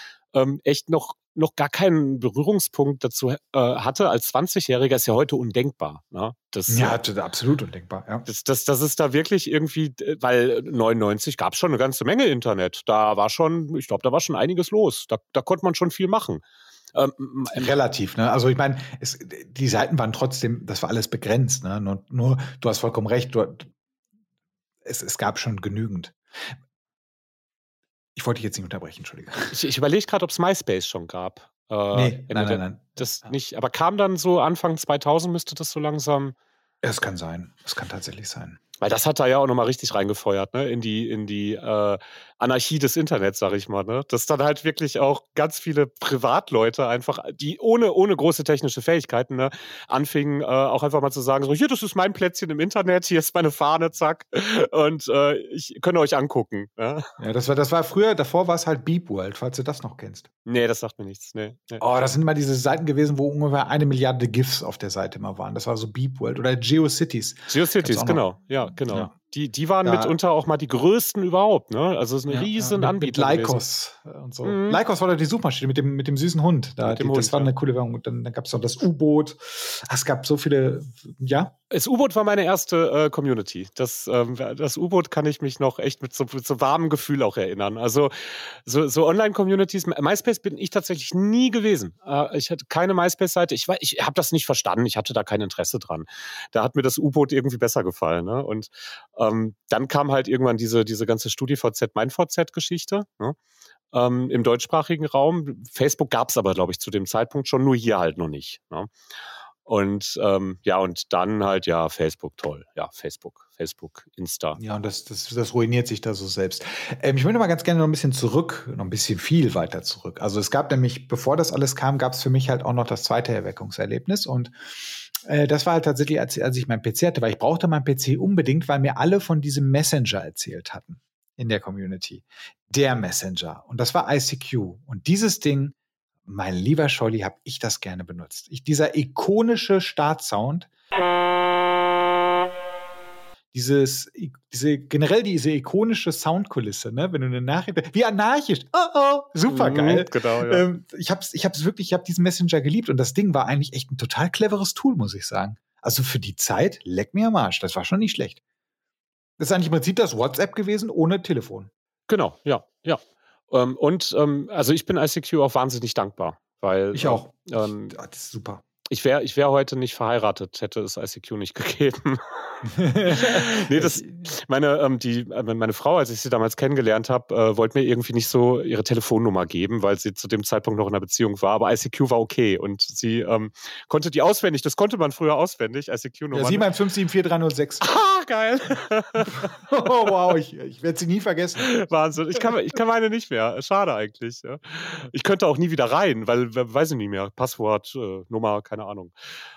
ähm, echt noch noch gar keinen Berührungspunkt dazu äh, hatte als 20-Jähriger, ist ja heute undenkbar. Ne? Das, ja, absolut undenkbar. Ja. Das, das, das ist da wirklich irgendwie, weil 99 gab es schon eine ganze Menge Internet. Da war schon, ich glaube, da war schon einiges los. Da, da konnte man schon viel machen. Ähm, Relativ, ne? Also ich meine, die Seiten waren trotzdem, das war alles begrenzt, ne? Nur, nur du hast vollkommen recht, du, es, es gab schon genügend. Ich wollte dich jetzt nicht unterbrechen, Entschuldige. Ich, ich überlege gerade, ob es MySpace schon gab. Äh, nee, nein, nein, nein. Das ja. nicht, aber kam dann so Anfang 2000 müsste das so langsam. Es kann sein. Es kann tatsächlich sein. Weil das hat da ja auch nochmal richtig reingefeuert, ne? In die, in die äh, Anarchie des Internets, sag ich mal, ne? Dass dann halt wirklich auch ganz viele Privatleute einfach, die ohne, ohne große technische Fähigkeiten, ne, anfingen, äh, auch einfach mal zu sagen: so, hier, das ist mein Plätzchen im Internet, hier ist meine Fahne, zack. Und äh, ich könnt euch angucken. Ja? ja, das war, das war früher, davor war es halt Beep World, falls du das noch kennst. Nee, das sagt mir nichts. Nee, nee. Oh, das sind immer diese Seiten gewesen, wo ungefähr eine Milliarde GIFs auf der Seite immer waren. Das war so Beep World oder GeoCities. GeoCities, genau. Ja, genau. Ja. Die, die waren da, mitunter auch mal die größten überhaupt, ne? Also es ist eine ja, riesen ja, mit, Anbieter. Mit Lycos gewesen. und so. Mhm. Lycos war doch die Suchmaschine mit dem, mit dem süßen Hund. Da, die, Hund, das war eine coole Werbung. Und dann, dann gab es noch das U-Boot. Es gab so viele, ja. Das U-Boot war meine erste äh, Community. Das, ähm, das U-Boot kann ich mich noch echt mit so, mit so warmem Gefühl auch erinnern. Also so, so Online-Communities, MySpace bin ich tatsächlich nie gewesen. Äh, ich hatte keine MySpace-Seite. Ich, ich habe das nicht verstanden. Ich hatte da kein Interesse dran. Da hat mir das U-Boot irgendwie besser gefallen. Ne? Und ähm, dann kam halt irgendwann diese, diese ganze StudiVZ, MeinVZ-Geschichte. Ne? Ähm, im deutschsprachigen Raum. Facebook gab es aber, glaube ich, zu dem Zeitpunkt schon, nur hier halt noch nicht. Ne? Und ähm, ja, und dann halt ja Facebook toll. Ja, Facebook, Facebook, Insta. Ja, und das, das, das ruiniert sich da so selbst. Ähm, ich möchte mal ganz gerne noch ein bisschen zurück, noch ein bisschen viel weiter zurück. Also es gab nämlich, bevor das alles kam, gab es für mich halt auch noch das zweite Erweckungserlebnis. Und äh, das war halt tatsächlich, als, als ich meinen PC hatte, weil ich brauchte meinen PC unbedingt, weil mir alle von diesem Messenger erzählt hatten in der Community. Der Messenger. Und das war ICQ. Und dieses Ding mein lieber Scholli, habe ich das gerne benutzt. Ich, dieser ikonische Startsound, dieses, diese, generell diese ikonische Soundkulisse, ne? wenn du eine Nachricht, wie anarchisch, oh oh, super geil. Mhm, genau, ja. ähm, ich habe ich hab's wirklich, ich habe diesen Messenger geliebt und das Ding war eigentlich echt ein total cleveres Tool, muss ich sagen. Also für die Zeit, leck mir am Arsch, das war schon nicht schlecht. Das ist eigentlich im Prinzip das WhatsApp gewesen ohne Telefon. Genau, ja, ja. Ähm, und ähm, also ich bin ICQ auch wahnsinnig dankbar, weil ich auch. Ähm, das ist super. Ich wäre ich wär heute nicht verheiratet, hätte es ICQ nicht gegeben. nee, das, meine, ähm, die, äh, meine Frau, als ich sie damals kennengelernt habe, äh, wollte mir irgendwie nicht so ihre Telefonnummer geben, weil sie zu dem Zeitpunkt noch in einer Beziehung war. Aber ICQ war okay und sie ähm, konnte die auswendig. Das konnte man früher auswendig, ICQ-Nummer. Ja, 7574306. Ah, geil. oh, wow, ich, ich werde sie nie vergessen. Wahnsinn. Ich kann, ich kann meine nicht mehr. Schade eigentlich. Ja. Ich könnte auch nie wieder rein, weil, weiß ich nicht mehr. Passwort, äh, Nummer, keine Ahnung.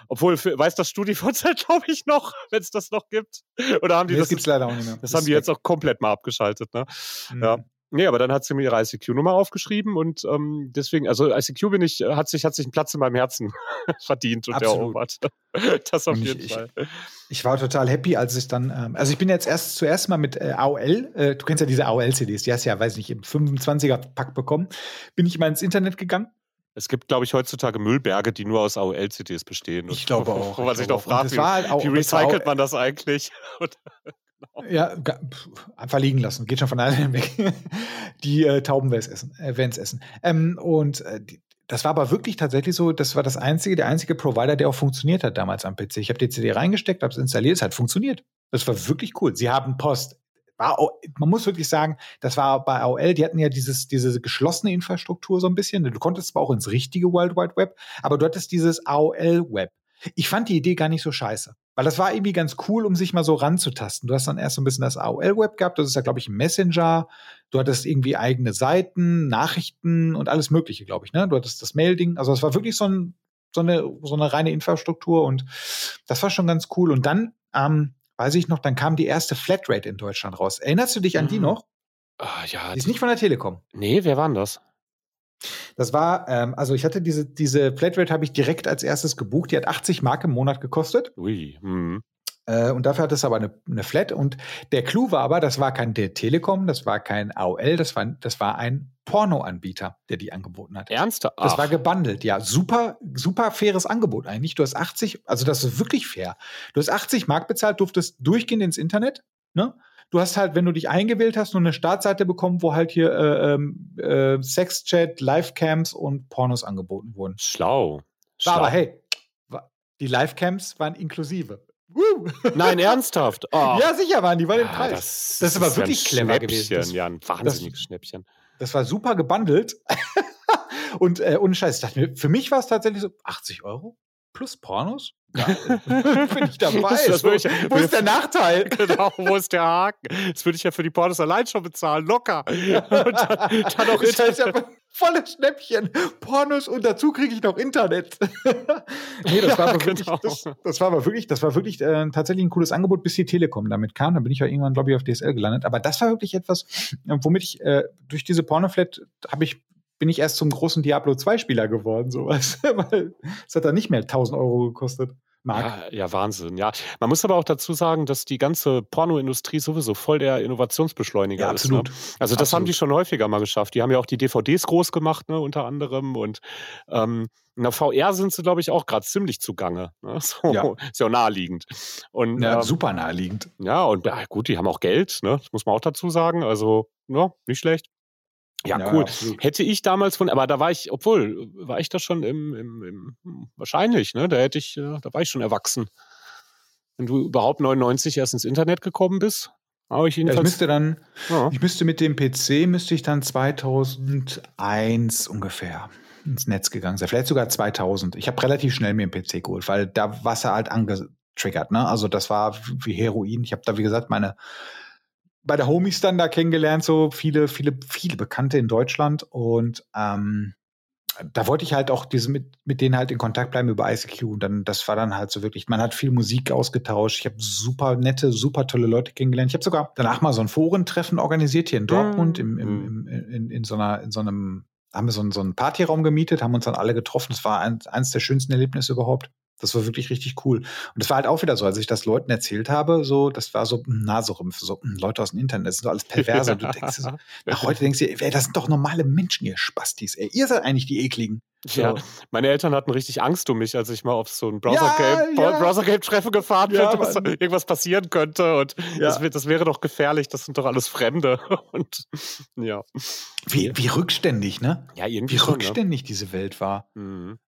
Obwohl, für, weiß das StudiVZ, glaube ich, noch, wenn es das noch gibt. Oder haben die nee, das? Das gibt es leider auch nicht mehr. Das, das haben die jetzt auch komplett mal abgeschaltet, ne? Mhm. Ja. Nee, aber dann hat sie mir ihre ICQ-Nummer aufgeschrieben und ähm, deswegen, also ICQ bin ich, hat sich, hat sich einen Platz in meinem Herzen verdient und Absolut. erobert. Das auf Und jeden ich, Fall. Ich, ich war total happy, als ich dann, ähm, also ich bin jetzt erst zuerst mal mit äh, AOL, äh, du kennst ja diese AOL-CDs, die hast ja, weiß nicht, im 25er-Pack bekommen, bin ich mal ins Internet gegangen. Es gibt, glaube ich, heutzutage Müllberge, die nur aus AOL-CDs bestehen. Ich glaube auch. Wo man ich sich auch. fragt, wie, halt auch- wie recycelt man das eigentlich? Und, Ja, einfach liegen lassen. Geht schon von alleine weg. Die äh, Tauben werden es essen. Äh, werden's essen. Ähm, und äh, die, das war aber wirklich tatsächlich so, das war das einzige, der einzige Provider, der auch funktioniert hat damals am PC. Ich habe die CD reingesteckt, habe es installiert, es hat funktioniert. Das war wirklich cool. Sie haben Post. War, man muss wirklich sagen, das war bei AOL, die hatten ja dieses, diese geschlossene Infrastruktur so ein bisschen. Du konntest zwar auch ins richtige World Wide Web, aber du hattest dieses AOL-Web. Ich fand die Idee gar nicht so scheiße. Weil das war irgendwie ganz cool, um sich mal so ranzutasten. Du hast dann erst so ein bisschen das AOL-Web gehabt, das ist ja, glaube ich, ein Messenger. Du hattest irgendwie eigene Seiten, Nachrichten und alles Mögliche, glaube ich. Ne? Du hattest das Mail-Ding. Also es war wirklich so, ein, so, eine, so eine reine Infrastruktur und das war schon ganz cool. Und dann, ähm, weiß ich noch, dann kam die erste Flatrate in Deutschland raus. Erinnerst du dich an die Mhm. noch? ah, ja, Die ist nicht von der Telekom. nee, wer war denn das? Das war, ähm, also ich hatte diese, diese Flatrate habe ich direkt als erstes gebucht. Die hat 80 Mark im Monat gekostet. Ui, hm. Äh, und dafür hat es aber eine, eine Flat. Und der Clou war aber, das war kein der Telekom, das war kein AOL, das war, das war ein Pornoanbieter, der die angeboten hat. Ernster? Das war gebundelt, ja. Super, super faires Angebot eigentlich. Du hast 80, also das ist wirklich fair. Du hast 80 Mark bezahlt, durftest durchgehend ins Internet. Ne? Du hast halt, wenn du dich eingewählt hast, nur eine Startseite bekommen, wo halt hier äh, ähm, äh, Sexchat, Livecams und Pornos angeboten wurden. schlau. Schlau. aber hey, die Livecams waren inklusive. Woo! Nein, ernsthaft? Oh. Ja, sicher waren die, waren im Ah, Preis. das, Das ist aber ja ein wirklich clever Schnäppchen, gewesen. Das- ja, ein wahnsinniges Schnäppchen. Das war super gebundelt. und äh, ohne Scheiß, dachte mir, für mich war es tatsächlich so 80 Euro plus Pornos. Geil. Bin ich dabei. Das- so, ich- wo ist der Nachteil? Genau, wo ist der Haken? Das würde ich ja für die Pornos allein schon bezahlen, locker. Und dann, dann auch ja Internet. volles Schnäppchen. Pornos und dazu kriege ich noch Internet. nee, das war, Ja, aber wirklich, genau. das, das war aber wirklich, das war wirklich äh, tatsächlich ein cooles Angebot, bis die Telekom damit kam. Dann bin ich ja irgendwann, glaube ich, auf DSL gelandet. Aber das war wirklich etwas, äh, womit ich äh, durch diese Pornoflat habe ich bin ich erst zum großen Diablo 2 Spieler geworden, sowas. Weil es hat dann nicht mehr 1000 Euro gekostet. Mark. Ja, ja, Wahnsinn, ja. Man muss aber auch dazu sagen, dass die ganze Pornoindustrie sowieso voll der Innovationsbeschleuniger Ja, ist. absolut. Ne? Also das haben die schon häufiger mal geschafft. Die haben ja auch die DVDs groß gemacht, ne, unter anderem. Und ähm, in der VR sind sie, glaube ich, auch gerade ziemlich zugange. Ne? So, Ja. Ist ja auch naheliegend. Und, Ja, ähm, super naheliegend. Ja, und ja, gut, die haben auch Geld, ne? Das muss man auch dazu sagen. Also, ja, nicht schlecht. Ja, Ja, cool. absolut. Hätte ich damals von, aber da war ich, obwohl, war ich da schon im, im, im wahrscheinlich, ne? Da hätte ich, äh, da war ich schon erwachsen. Wenn du überhaupt 99 erst ins Internet gekommen bist, habe ich Ja, ich jedenfalls. müsste dann, ja. ich müsste mit dem PC, müsste ich dann 2001 ungefähr ins Netz gegangen sein. Vielleicht sogar 2000. Ich habe relativ schnell mir einen PC geholt, weil da war es ja halt angetriggert. Ne? Also das war wie Heroin. Ich habe da, wie gesagt, meine bei der Homies dann da kennengelernt, so viele, viele, viele Bekannte in Deutschland. Und ähm, da wollte ich halt auch diese mit, mit denen halt in Kontakt bleiben über ICQ. Und dann, das war dann halt so wirklich, man hat viel Musik ausgetauscht. Ich habe super nette, super tolle Leute kennengelernt. Ich habe sogar danach mal so ein Forentreffen organisiert hier in Dortmund, im, im, im, in, in, so einer, in so einem, haben wir so einen, so einen Partyraum gemietet, haben uns dann alle getroffen. Das war ein, eines der schönsten Erlebnisse überhaupt. Das war wirklich richtig cool. Und das war halt auch wieder so, als ich das Leuten erzählt habe, so, das war so Naserümpfe, so hm, Leute aus dem Internet, das sind doch alles Perverse. Und du denkst so, nach heute denkst du, dir, ey, das sind doch normale Menschen, ihr Spastis, ey. Ihr seid eigentlich die ekligen. So. Ja, meine Eltern hatten richtig Angst um mich, als ich mal auf so ein Browser-Game Ja, ja. Browser-Game-Treffen gefahren Ja, bin, dass Mann. irgendwas passieren könnte. Und Ja. das, das wäre doch gefährlich, das sind doch alles Fremde. Und ja. Wie, wie rückständig, ne? Ja, irgendwie Wie schon, ne? rückständig diese Welt war. Mhm.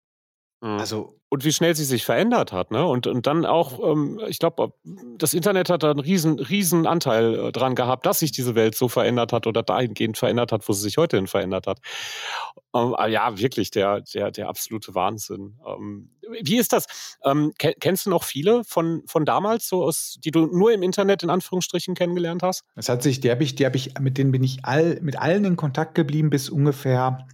Mhm. Also und wie schnell sie sich verändert hat, ne? Und, und dann auch, ähm, ich glaube, das Internet hat da einen riesen, riesen Anteil äh, dran gehabt, dass sich diese Welt so verändert hat oder dahingehend verändert hat, wo sie sich heute hin verändert hat. Ähm, ja, wirklich, der, der, der absolute Wahnsinn. Ähm, wie ist das? Ähm, kennst du noch viele von, von damals, so aus, die du nur im Internet in Anführungsstrichen kennengelernt hast? Das hat sich, die habe ich, die habe ich, mit denen bin ich all, mit allen in Kontakt geblieben bis ungefähr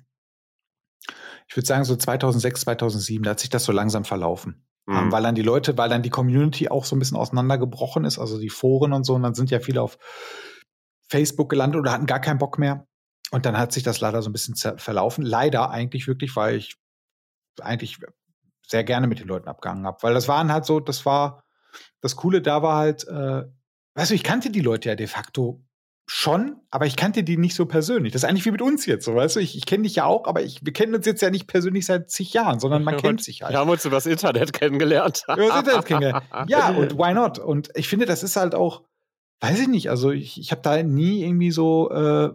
ich würde sagen so 2006, 2007, da hat sich das so langsam verlaufen. Ähm, mhm. weil dann die Leute, weil dann die Community auch so ein bisschen auseinandergebrochen ist, also die Foren und so, und dann sind ja viele auf Facebook gelandet oder hatten gar keinen Bock mehr. Und dann hat sich das leider so ein bisschen verlaufen. Leider eigentlich wirklich, weil ich eigentlich sehr gerne mit den Leuten abgehangen habe. Weil das waren halt so, das war, das Coole da war halt, äh, weißt du, ich kannte die Leute ja de facto schon, aber ich kannte die nicht so persönlich. Das ist eigentlich wie mit uns jetzt, so weißt du. Ich, ich kenne dich ja auch, aber ich, wir kennen uns jetzt ja nicht persönlich seit zig Jahren, sondern man kennt sich halt. Wir haben uns über das Internet kennengelernt. über das Internet kennengelernt. Ja, und why not? Und ich finde, das ist halt auch, weiß ich nicht, also ich, ich habe da nie irgendwie so, äh,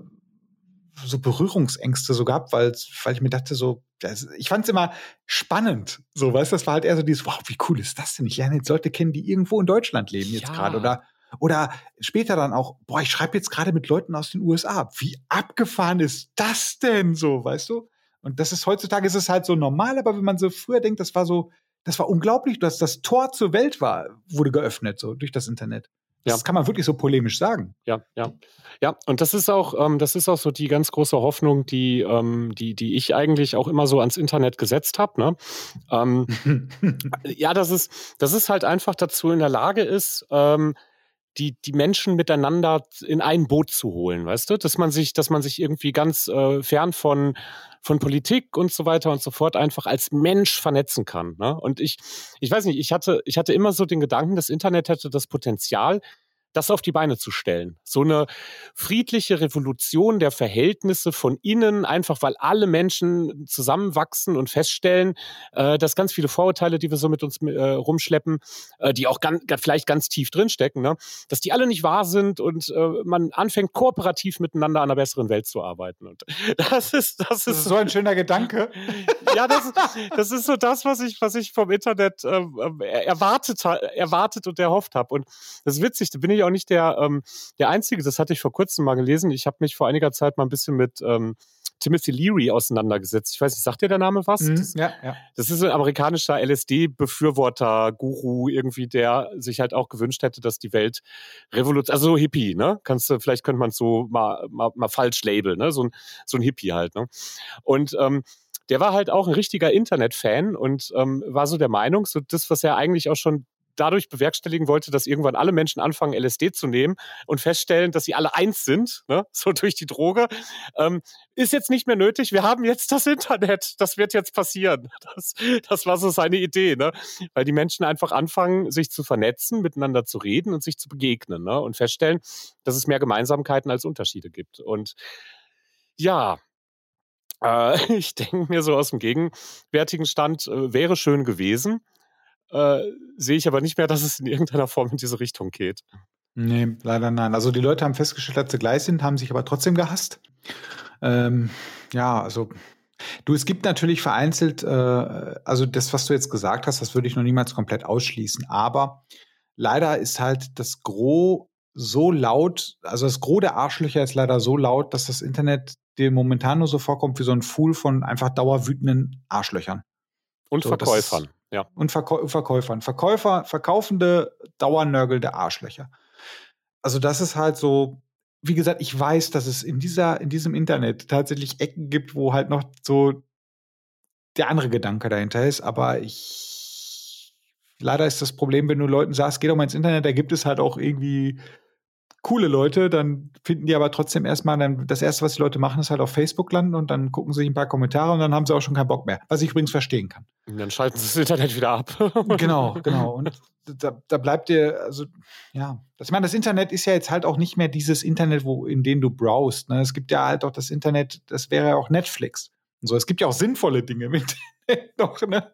so Berührungsängste so gehabt, weil, weil ich mir dachte, so, das, ich fand es immer spannend. So, weißt du, das war halt eher so dieses, wow, wie cool ist das denn? Ich lerne jetzt Leute kennen, die irgendwo in Deutschland leben jetzt ja. gerade oder oder später dann auch, boah, ich schreibe jetzt gerade mit Leuten aus den USA. Wie abgefahren ist das denn so, weißt du? Und das ist heutzutage ist es halt so normal, aber wenn man so früher denkt, das war so, das war unglaublich, dass das Tor zur Welt war, wurde geöffnet, so durch das Internet. Das ja. kann man wirklich so polemisch sagen. Ja, ja. Ja, und das ist auch, ähm, das ist auch so die ganz große Hoffnung, die, ähm, die, die ich eigentlich auch immer so ans Internet gesetzt habe. Ne? Ähm, ja, dass es, dass es halt einfach dazu in der Lage ist, ähm, die, die Menschen miteinander in ein Boot zu holen, weißt du? Dass man sich, dass man sich irgendwie ganz äh, fern von, von Politik und so weiter und so fort einfach als Mensch vernetzen kann. Ne? Und ich, ich weiß nicht, ich hatte, ich hatte immer so den Gedanken, das Internet hätte das Potenzial, das auf die Beine zu stellen. So eine friedliche Revolution der Verhältnisse von innen, einfach weil alle Menschen zusammenwachsen und feststellen, äh, dass ganz viele Vorurteile, die wir so mit uns äh, rumschleppen, äh, die auch ganz, vielleicht ganz tief drinstecken, ne, dass die alle nicht wahr sind und äh, man anfängt kooperativ miteinander an einer besseren Welt zu arbeiten. Und das ist, das ist, das ist so ein schöner Gedanke. ja, das, das ist so das, was ich, was ich vom Internet ähm, äh, erwartet, erwartet und erhofft habe. Und das ist witzig, da bin ich auch nicht der, ähm, der Einzige, das hatte ich vor kurzem mal gelesen. Ich habe mich vor einiger Zeit mal ein bisschen mit ähm, Timothy Leary auseinandergesetzt. Ich weiß nicht, sagt dir der Name was? Mhm, das, ja, ja. das ist ein amerikanischer LSD-Befürworter, Guru, irgendwie, der sich halt auch gewünscht hätte, dass die Welt revolutionär, also so Hippie, ne? Kannst du, vielleicht könnte man es so mal, mal, mal falsch labeln, ne? So ein, so ein Hippie halt, ne? Und ähm, der war halt auch ein richtiger Internet-Fan und ähm, war so der Meinung, so das, was er eigentlich auch schon dadurch bewerkstelligen wollte, dass irgendwann alle Menschen anfangen, LSD zu nehmen und feststellen, dass sie alle eins sind, ne? so durch die Droge, ähm, ist jetzt nicht mehr nötig. Wir haben jetzt das Internet. Das wird jetzt passieren. Das, das war so seine Idee, ne? weil die Menschen einfach anfangen, sich zu vernetzen, miteinander zu reden und sich zu begegnen ne? und feststellen, dass es mehr Gemeinsamkeiten als Unterschiede gibt. Und ja, äh, ich denke mir so aus dem gegenwärtigen Stand, äh, wäre schön gewesen, äh, sehe ich aber nicht mehr, dass es in irgendeiner Form in diese Richtung geht. Nee, leider nein. Also die Leute haben festgestellt, dass sie gleich sind, haben sich aber trotzdem gehasst. Ähm, ja, also du, es gibt natürlich vereinzelt, äh, also das, was du jetzt gesagt hast, das würde ich noch niemals komplett ausschließen. Aber leider ist halt das Gros so laut, also das Gros der Arschlöcher ist leider so laut, dass das Internet dir momentan nur so vorkommt wie so ein Fool von einfach dauerwütenden Arschlöchern. Und so, Verkäufern. Ja. Und Verkäu Verkäufern. Verkäufer, verkaufende, dauernörgelnde Arschlöcher. Also das ist halt so, wie gesagt, ich weiß, dass es in dieser, in diesem Internet tatsächlich Ecken gibt, wo halt noch so der andere Gedanke dahinter ist, aber ich leider ist das Problem, wenn du Leuten sagst, geh doch mal ins Internet, da gibt es halt auch irgendwie coole Leute, dann finden die aber trotzdem erstmal, dann, das erste, was die Leute machen, ist halt auf Facebook landen und dann gucken sie sich ein paar Kommentare und dann haben sie auch schon keinen Bock mehr. Was ich übrigens verstehen kann. Und dann schalten sie das Internet wieder ab. genau, genau. Und da, da bleibt dir, also, ja. Ich meine, das Internet ist ja jetzt halt auch nicht mehr dieses Internet, wo, in dem du browst. Ne? Es gibt ja halt auch das Internet, das wäre ja auch Netflix. Und so. Es gibt ja auch sinnvolle Dinge mit noch, ne?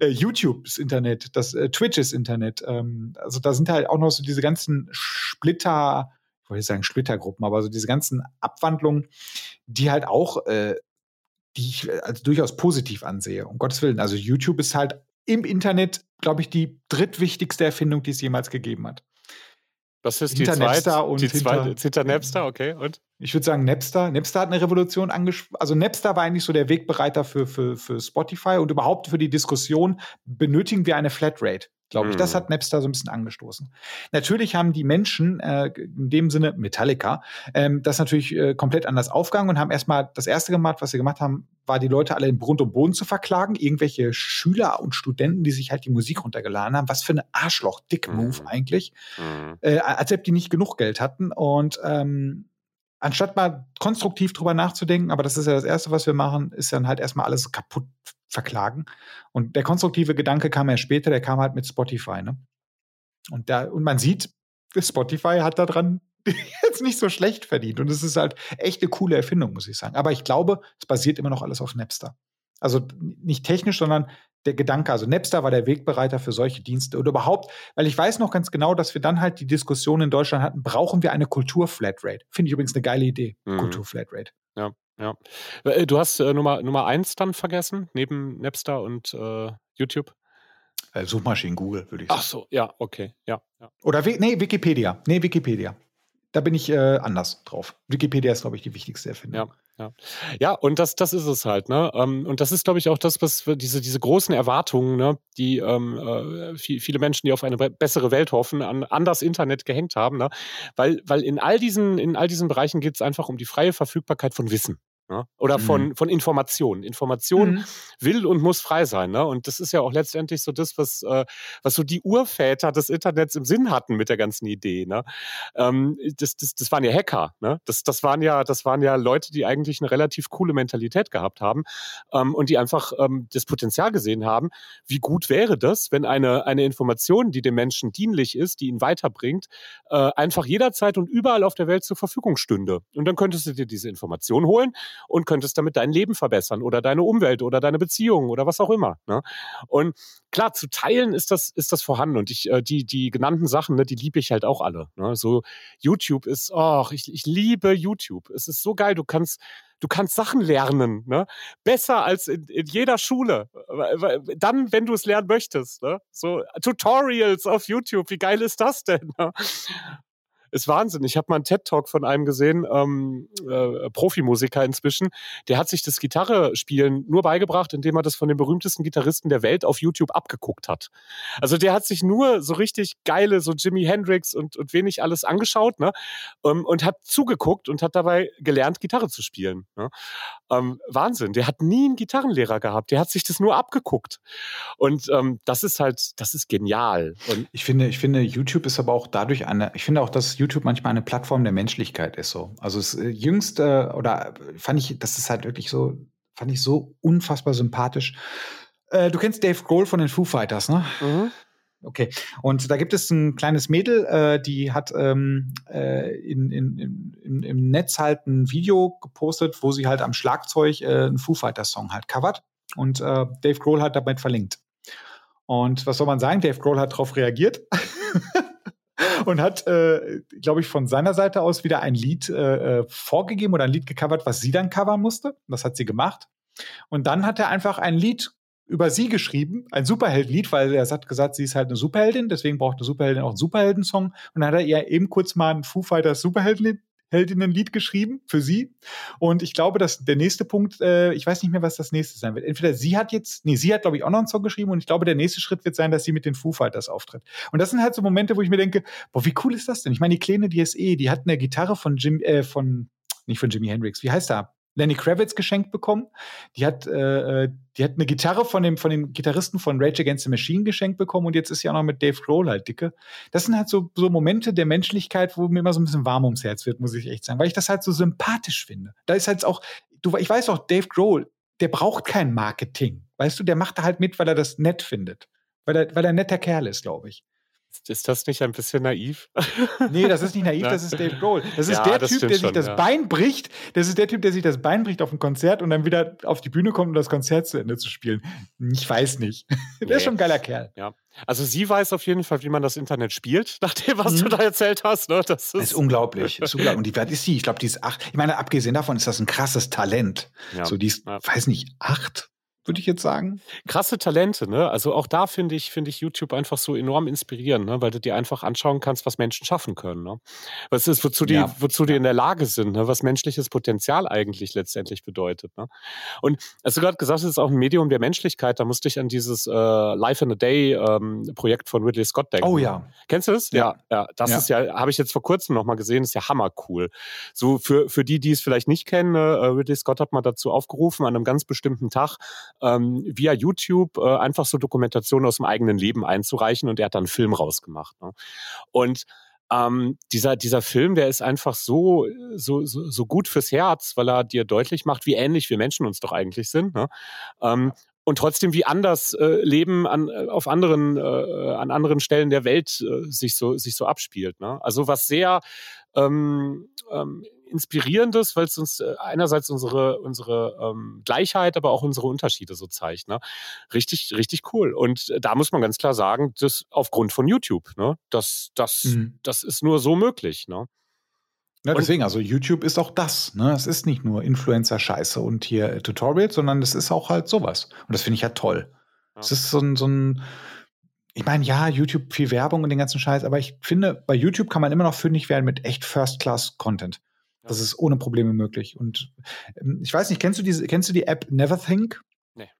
Äh, YouTube ist Internet, das äh, Twitch ist Internet. Ähm, also da sind halt auch noch so diese ganzen Splitter, ich wollte sagen Splittergruppen, aber so diese ganzen Abwandlungen, die halt auch, äh, die ich als durchaus positiv ansehe, um Gottes Willen. Also YouTube ist halt im Internet, glaube ich, die drittwichtigste Erfindung, die es jemals gegeben hat. Das ist hinter die zweite, Napster und die zweite, hinter, hinter Napster, okay. Und? Ich würde sagen Napster. Napster hat eine Revolution angesprochen. Also Napster war eigentlich so der Wegbereiter für, für, für Spotify und überhaupt für die Diskussion, benötigen wir eine Flatrate? Glaube ich. Mhm. Das hat Napster so ein bisschen angestoßen. Natürlich haben die Menschen, äh, in dem Sinne Metallica, ähm, das natürlich äh, komplett anders aufgegangen und haben erstmal das erste gemacht, was sie gemacht haben, war die Leute alle in Grund und Boden zu verklagen, irgendwelche Schüler und Studenten, die sich halt die Musik runtergeladen haben. Was für eine Arschloch-Dick-Move mhm. eigentlich. Mhm. Äh, als ob die nicht genug Geld hatten. Und ähm, anstatt mal konstruktiv drüber nachzudenken, aber das ist ja das Erste, was wir machen, ist dann halt erstmal alles kaputt verklagen. Und der konstruktive Gedanke kam ja später, der kam halt mit Spotify, ne? Und da, und man sieht, Spotify hat daran jetzt nicht so schlecht verdient. Und es ist halt echt eine coole Erfindung, muss ich sagen. Aber ich glaube, es basiert immer noch alles auf Napster. Also nicht technisch, sondern der Gedanke. Also Napster war der Wegbereiter für solche Dienste oder überhaupt, weil ich weiß noch ganz genau, dass wir dann halt die Diskussion in Deutschland hatten, brauchen wir eine Kultur-Flatrate? Finde ich übrigens eine geile Idee, mhm. Kultur-Flatrate. Ja. Ja. Äh, du hast äh, Nummer, Nummer eins dann vergessen, neben Napster und äh, YouTube? Äh, Suchmaschinen Google, würde ich sagen. Ach so, ja, okay, ja. ja. Oder, nee, Wikipedia. Nee, Wikipedia. Da bin ich äh, anders drauf. Wikipedia ist, glaube ich, die wichtigste Erfindung. Ja. Ja, ja und das, das ist es halt, ne? Ähm, und das ist, glaube ich, auch das, was diese, diese großen Erwartungen, ne, die ähm, äh, viele Menschen, die auf eine bessere Welt hoffen, an, an das Internet gehängt haben, ne? Weil, weil in all diesen, in all diesen Bereichen geht es einfach um die freie Verfügbarkeit von Wissen. Ne? Oder von, mhm. von Informationen. Information mhm. will und muss frei sein. Ne? Und das ist ja auch letztendlich so das, was, äh, was so die Urväter des Internets im Sinn hatten mit der ganzen Idee. Ne? Ähm, das, das, das waren ja Hacker. Ne? Das, das, waren ja, das waren ja Leute, die eigentlich eine relativ coole Mentalität gehabt haben ähm, und die einfach ähm, das Potenzial gesehen haben, wie gut wäre das, wenn eine, eine Information, die dem Menschen dienlich ist, die ihn weiterbringt, äh, einfach jederzeit und überall auf der Welt zur Verfügung stünde. Und dann könntest du dir diese Information holen und könntest damit dein Leben verbessern oder deine Umwelt oder deine Beziehungen oder was auch immer. Ne? Und klar, zu teilen ist das, ist das vorhanden. Und ich, äh, die, die genannten Sachen, ne, die liebe ich halt auch alle. Ne? So YouTube ist, oh, ich, ich liebe YouTube. Es ist so geil, du kannst du kannst Sachen lernen, ne? Besser als in, in jeder Schule. Dann, wenn du es lernen möchtest, ne? So Tutorials auf YouTube, wie geil ist das denn? Ne? Ist Wahnsinn. Ich habe mal einen TED-Talk von einem gesehen, ähm, äh, Profimusiker inzwischen, der hat sich das Gitarrespielen nur beigebracht, indem er das von den berühmtesten Gitarristen der Welt auf YouTube abgeguckt hat. Also der hat sich nur so richtig geile, so Jimi Hendrix und, und wenig alles angeschaut ne? Ähm, und hat zugeguckt und hat dabei gelernt, Gitarre zu spielen. Ne? Ähm, Wahnsinn. Der hat nie einen Gitarrenlehrer gehabt. Der hat sich das nur abgeguckt. Und ähm, das ist halt, das ist genial. Und ich finde, ich finde, YouTube ist aber auch dadurch eine, ich finde auch, dass YouTube manchmal eine Plattform der Menschlichkeit ist so. Also das äh, jüngste oder fand ich, das ist halt wirklich so, fand ich so unfassbar sympathisch. Äh, du kennst Dave Grohl von den Foo Fighters, ne? Mhm. Okay. Und da gibt es ein kleines Mädel, äh, die hat ähm, äh, in, in, in, im Netz halt ein Video gepostet, wo sie halt am Schlagzeug äh, einen Foo Fighters Song halt covert. Und äh, Dave Grohl hat damit verlinkt. Und was soll man sagen? Dave Grohl hat darauf reagiert. und hat, äh, glaube ich, von seiner Seite aus wieder ein Lied äh, äh, vorgegeben oder ein Lied gecovert, was sie dann covern musste. Das hat sie gemacht. Und dann hat er einfach ein Lied über sie geschrieben, ein Superheldenlied, weil er hat gesagt, sie ist halt eine Superheldin, deswegen braucht eine Superheldin auch einen Superheldensong. Und dann hat er ihr eben kurz mal ein Foo Fighters Superheldenlied Heldinnenlied geschrieben für sie. Und ich glaube, dass der nächste Punkt, äh, ich weiß nicht mehr, was das nächste sein wird. Entweder sie hat jetzt, nee, sie hat, glaube ich, auch noch einen Song geschrieben und ich glaube, der nächste Schritt wird sein, dass sie mit den Foo Fighters auftritt. Und das sind halt so Momente, wo ich mir denke, boah, wie cool ist das denn? Ich meine, die Kleine, eh, die hat eine Gitarre von Jim, äh, von, nicht von Jimi Hendrix, wie heißt er? Lenny Kravitz geschenkt bekommen. Die hat, äh, äh, die hat eine Gitarre von dem, von dem Gitarristen von Rage Against the Machine geschenkt bekommen und jetzt ist sie auch noch mit Dave Grohl halt dicke. Das sind halt so, so Momente der Menschlichkeit, wo mir immer so ein bisschen warm ums Herz wird, muss ich echt sagen, weil ich das halt so sympathisch finde. Da ist halt auch, du, ich weiß auch, Dave Grohl, der braucht kein Marketing. Weißt du, der macht da halt mit, weil er das nett findet. Weil er, weil er ein netter Kerl ist, glaube ich. Ist das nicht ein bisschen naiv? Nee, das ist nicht naiv, das ist Dave Grohl. Das ist ja, der das Typ, der sich schon, das ja. Bein bricht. Das ist der Typ, der sich das Bein bricht auf ein Konzert und dann wieder auf die Bühne kommt, um das Konzert zu Ende zu spielen. Ich weiß nicht. Nee. Der ist schon ein geiler Kerl. Ja. Also sie weiß auf jeden Fall, wie man das Internet spielt, nach dem, was mhm. du da erzählt hast. Ne? Das ist, das ist unglaublich. Das ist unglaublich. Und wie weit ist sie? Ich glaube, die ist acht. Ich meine, abgesehen davon ist das ein krasses Talent. Ja. So, die ist, weiß nicht, acht würde ich jetzt sagen. Krasse Talente, ne? Also auch da finde ich, finde ich YouTube einfach so enorm inspirierend, ne? Weil du dir einfach anschauen kannst, was Menschen schaffen können, ne? Was ist, wozu die, ja. wozu die in der Lage sind, ne? was menschliches Potenzial eigentlich letztendlich bedeutet. Ne? Und als du gerade gesagt hast, es ist auch ein Medium der Menschlichkeit, da musste ich an dieses äh, Life in a Day ähm, Projekt von Ridley Scott denken. Oh ja. Kennst du das? Ja, ja. ja das ja. ist ja, habe ich jetzt vor kurzem nochmal gesehen, ist ja hammercool. So für, für die, die es vielleicht nicht kennen, äh, Ridley Scott hat mal dazu aufgerufen, an einem ganz bestimmten Tag ähm, via YouTube äh, einfach so Dokumentationen aus dem eigenen Leben einzureichen und er hat dann einen Film rausgemacht. Ne? Und ähm, dieser, dieser Film, der ist einfach so, so, so, so gut fürs Herz, weil er dir deutlich macht, wie ähnlich wir Menschen uns doch eigentlich sind. Ne? Ähm, und trotzdem wie anders äh, Leben an, äh, auf anderen, äh, an anderen Stellen der Welt äh, sich, so, sich so abspielt. Ne? Also was sehr ähm, ähm, Inspirierendes, weil es uns äh, einerseits unsere, unsere ähm, Gleichheit, aber auch unsere Unterschiede so zeigt. Ne? Richtig, richtig cool. Und äh, da muss man ganz klar sagen, das aufgrund von YouTube. Ne? Das, das, mhm. das ist nur so möglich. Ne? Ja, deswegen, also YouTube ist auch das. Ne? Es ist nicht nur Influencer-Scheiße und hier Tutorials, sondern es ist auch halt sowas. Und das finde ich ja toll. Es ja. ist so ein, so ein ich meine, ja, YouTube viel Werbung und den ganzen Scheiß, aber ich finde, bei YouTube kann man immer noch fündig werden mit echt First-Class-Content. Das ist ohne Probleme möglich. Und ähm, ich weiß nicht, kennst du diese, kennst du die App Neverthink? Nee.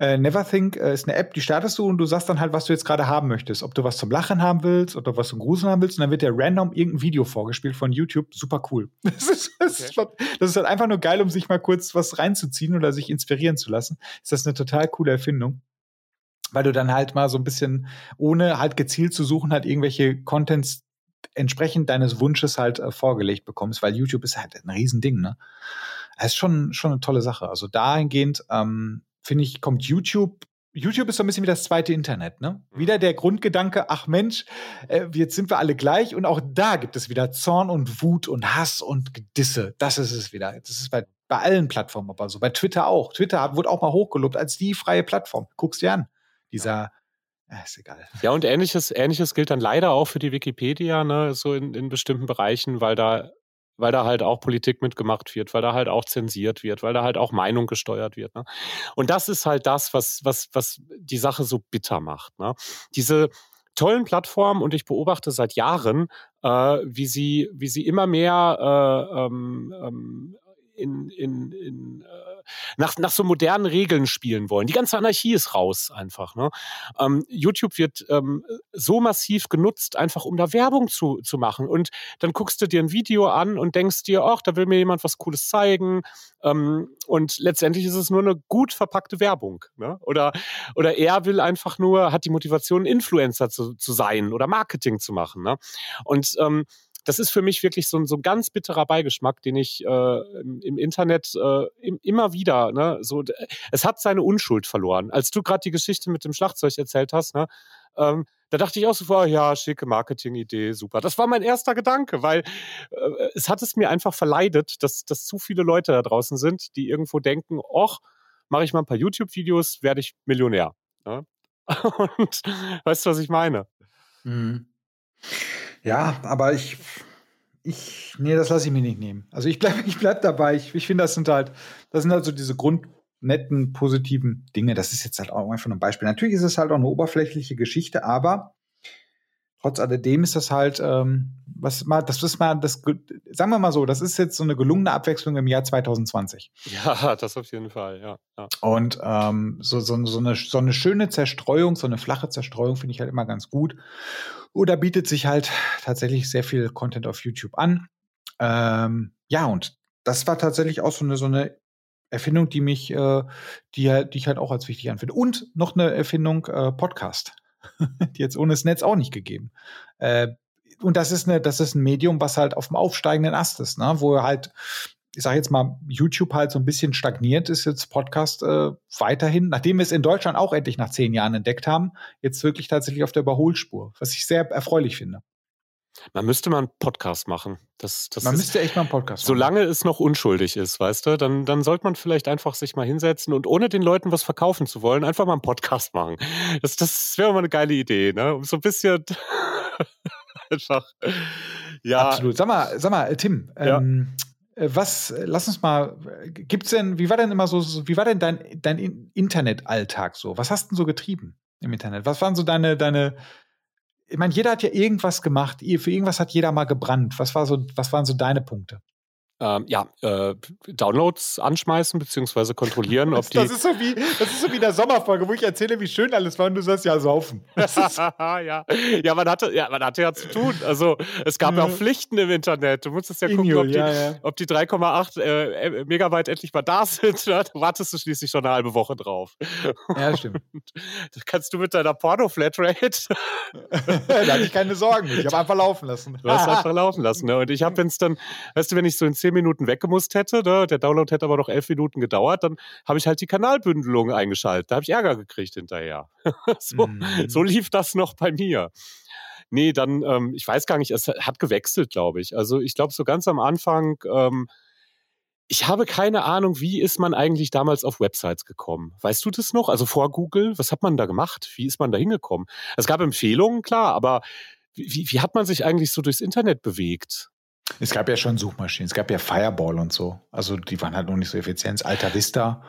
Äh, Neverthink äh, ist eine App, die startest du und du sagst dann halt, was du jetzt gerade haben möchtest. Ob du was zum Lachen haben willst oder was zum Gruseln haben willst. Und dann wird dir random irgendein Video vorgespielt von YouTube. Super cool. Das ist, das, okay. ist, das ist halt einfach nur geil, um sich mal kurz was reinzuziehen oder sich inspirieren zu lassen. Ist das eine total coole Erfindung weil du dann halt mal so ein bisschen, ohne halt gezielt zu suchen, halt irgendwelche Contents entsprechend deines Wunsches halt äh, vorgelegt bekommst, weil YouTube ist halt ein Riesending, ne? Das ist schon, schon eine tolle Sache. Also dahingehend, ähm, finde ich, kommt YouTube YouTube ist so ein bisschen wie das zweite Internet, ne? Mhm. Wieder der Grundgedanke, ach Mensch, äh, jetzt sind wir alle gleich und auch da gibt es wieder Zorn und Wut und Hass und Gedisse. Das ist es wieder. Das ist bei, bei allen Plattformen aber so. Bei Twitter auch. Twitter wurde auch mal hochgelobt als die freie Plattform. Guck's dir an. Dieser äh, ist egal. Ja, und ähnliches, ähnliches gilt dann leider auch für die Wikipedia, ne, so in, in bestimmten Bereichen, weil da, weil da halt auch Politik mitgemacht wird, weil da halt auch zensiert wird, weil da halt auch Meinung gesteuert wird. Ne? Und das ist halt das, was, was, was die Sache so bitter macht. Ne? Diese tollen Plattformen und ich beobachte seit Jahren, äh, wie sie, wie sie immer mehr äh, ähm, ähm, in, in, in äh, nach, nach so modernen Regeln spielen wollen. Die ganze Anarchie ist raus einfach. Ne? Ähm, YouTube wird ähm, so massiv genutzt, einfach um da Werbung zu, zu machen. Und dann guckst du dir ein Video an und denkst dir, ach, da will mir jemand was Cooles zeigen. Ähm, und letztendlich ist es nur eine gut verpackte Werbung. Ne? Oder, oder er will einfach nur, hat die Motivation, Influencer zu, zu sein oder Marketing zu machen. Ne? Und ähm, das ist für mich wirklich so ein, so ein ganz bitterer Beigeschmack, den ich äh, im, im, Internet äh, im, immer wieder, ne, so, es hat seine Unschuld verloren. Als du gerade die Geschichte mit dem Schlagzeug erzählt hast, ne, ähm, da dachte ich auch so vor, ja, schicke Marketingidee, super. Das war mein erster Gedanke, weil äh, es hat es mir einfach verleidet, dass, dass zu viele Leute da draußen sind, die irgendwo denken, och, mache ich mal ein paar YouTube-Videos, werde ich Millionär. Ne? Und weißt du, was ich meine? Mhm. Ja, aber ich, ich, nee, das lasse ich mir nicht nehmen. Also ich bleibe ich bleib dabei. Ich, ich finde, das sind halt, das sind halt so diese grundnetten, positiven Dinge. Das ist jetzt halt auch einfach ein Beispiel. Natürlich ist es halt auch eine oberflächliche Geschichte, aber trotz alledem ist das halt, ähm, was mal, das ist mal, das, sagen wir mal so, das ist jetzt so eine gelungene Abwechslung im Jahr 2020. Ja, das auf jeden Fall, ja. ja. Und ähm, so, so, so, eine, so eine schöne Zerstreuung, so eine flache Zerstreuung finde ich halt immer ganz gut. Oder bietet sich halt tatsächlich sehr viel Content auf YouTube an. Ähm, ja, und das war tatsächlich auch so eine, so eine Erfindung, die mich, äh, die, die ich halt auch als wichtig anfinde. Und noch eine Erfindung, äh, Podcast. die jetzt ohne das Netz auch nicht gegeben. Äh, und das ist eine, das ist ein Medium, was halt auf dem aufsteigenden Ast ist, ne? wo halt ich sage jetzt mal, YouTube halt so ein bisschen stagniert, ist jetzt Podcast äh, weiterhin, nachdem wir es in Deutschland auch endlich nach zehn Jahren entdeckt haben, jetzt wirklich tatsächlich auf der Überholspur, was ich sehr erfreulich finde. Man müsste mal einen Podcast machen. Das, das man ist, müsste echt mal einen Podcast machen. Solange es noch unschuldig ist, weißt du, dann, dann sollte man vielleicht einfach sich mal hinsetzen und ohne den Leuten was verkaufen zu wollen, einfach mal einen Podcast machen. Das, das wäre mal eine geile Idee, ne? Um so ein bisschen einfach. Ja. Absolut. Sag mal, sag mal, Tim, ja. ähm, äh, was, lass uns mal, gibt's denn, wie war denn immer so, wie war denn dein, dein Internetalltag so? Was hast du denn so getrieben im Internet? Was waren so deine, deine, ich meine, jeder hat ja irgendwas gemacht, für irgendwas hat jeder mal gebrannt. Was war so, was waren so deine Punkte? Ähm, ja, äh, Downloads anschmeißen bzw. kontrollieren, ob die. Das ist, so wie, das ist so wie in der Sommerfolge, wo ich erzähle, wie schön alles war und du sagst, ja, saufen. ja. ja, man hatte, ja, man hatte ja zu tun. Also es gab ja auch Pflichten im Internet. Du musstest ja gucken, ob die, ja, ja. die 3,8 äh, Megabyte endlich mal da sind. Da wartest du schließlich schon eine halbe Woche drauf. Ja, stimmt. Das kannst du mit deiner Porno-Flatrate. da hatte ich keine Sorgen. Ich habe einfach laufen lassen. Du hast einfach laufen lassen. Ne? Und ich habe, wenn es dann, weißt du, wenn ich so in 10 zehn Minuten weggemusst hätte, ne, der Download hätte aber noch elf Minuten gedauert, dann habe ich halt die Kanalbündelung eingeschaltet. Da habe ich Ärger gekriegt hinterher. so, mm. so lief das noch bei mir. Nee, dann, ähm, ich weiß gar nicht, es hat gewechselt, glaube ich. Also ich glaube, so ganz am Anfang, ähm, ich habe keine Ahnung, wie ist man eigentlich damals auf Websites gekommen? Weißt du das noch? Also vor Google, was hat man da gemacht? Wie ist man da hingekommen? Es gab Empfehlungen, klar, aber wie, wie hat man sich eigentlich so durchs Internet bewegt? Es gab ja schon Suchmaschinen, es gab ja Fireball und so. Also die waren halt noch nicht so effizient. Alta Vista.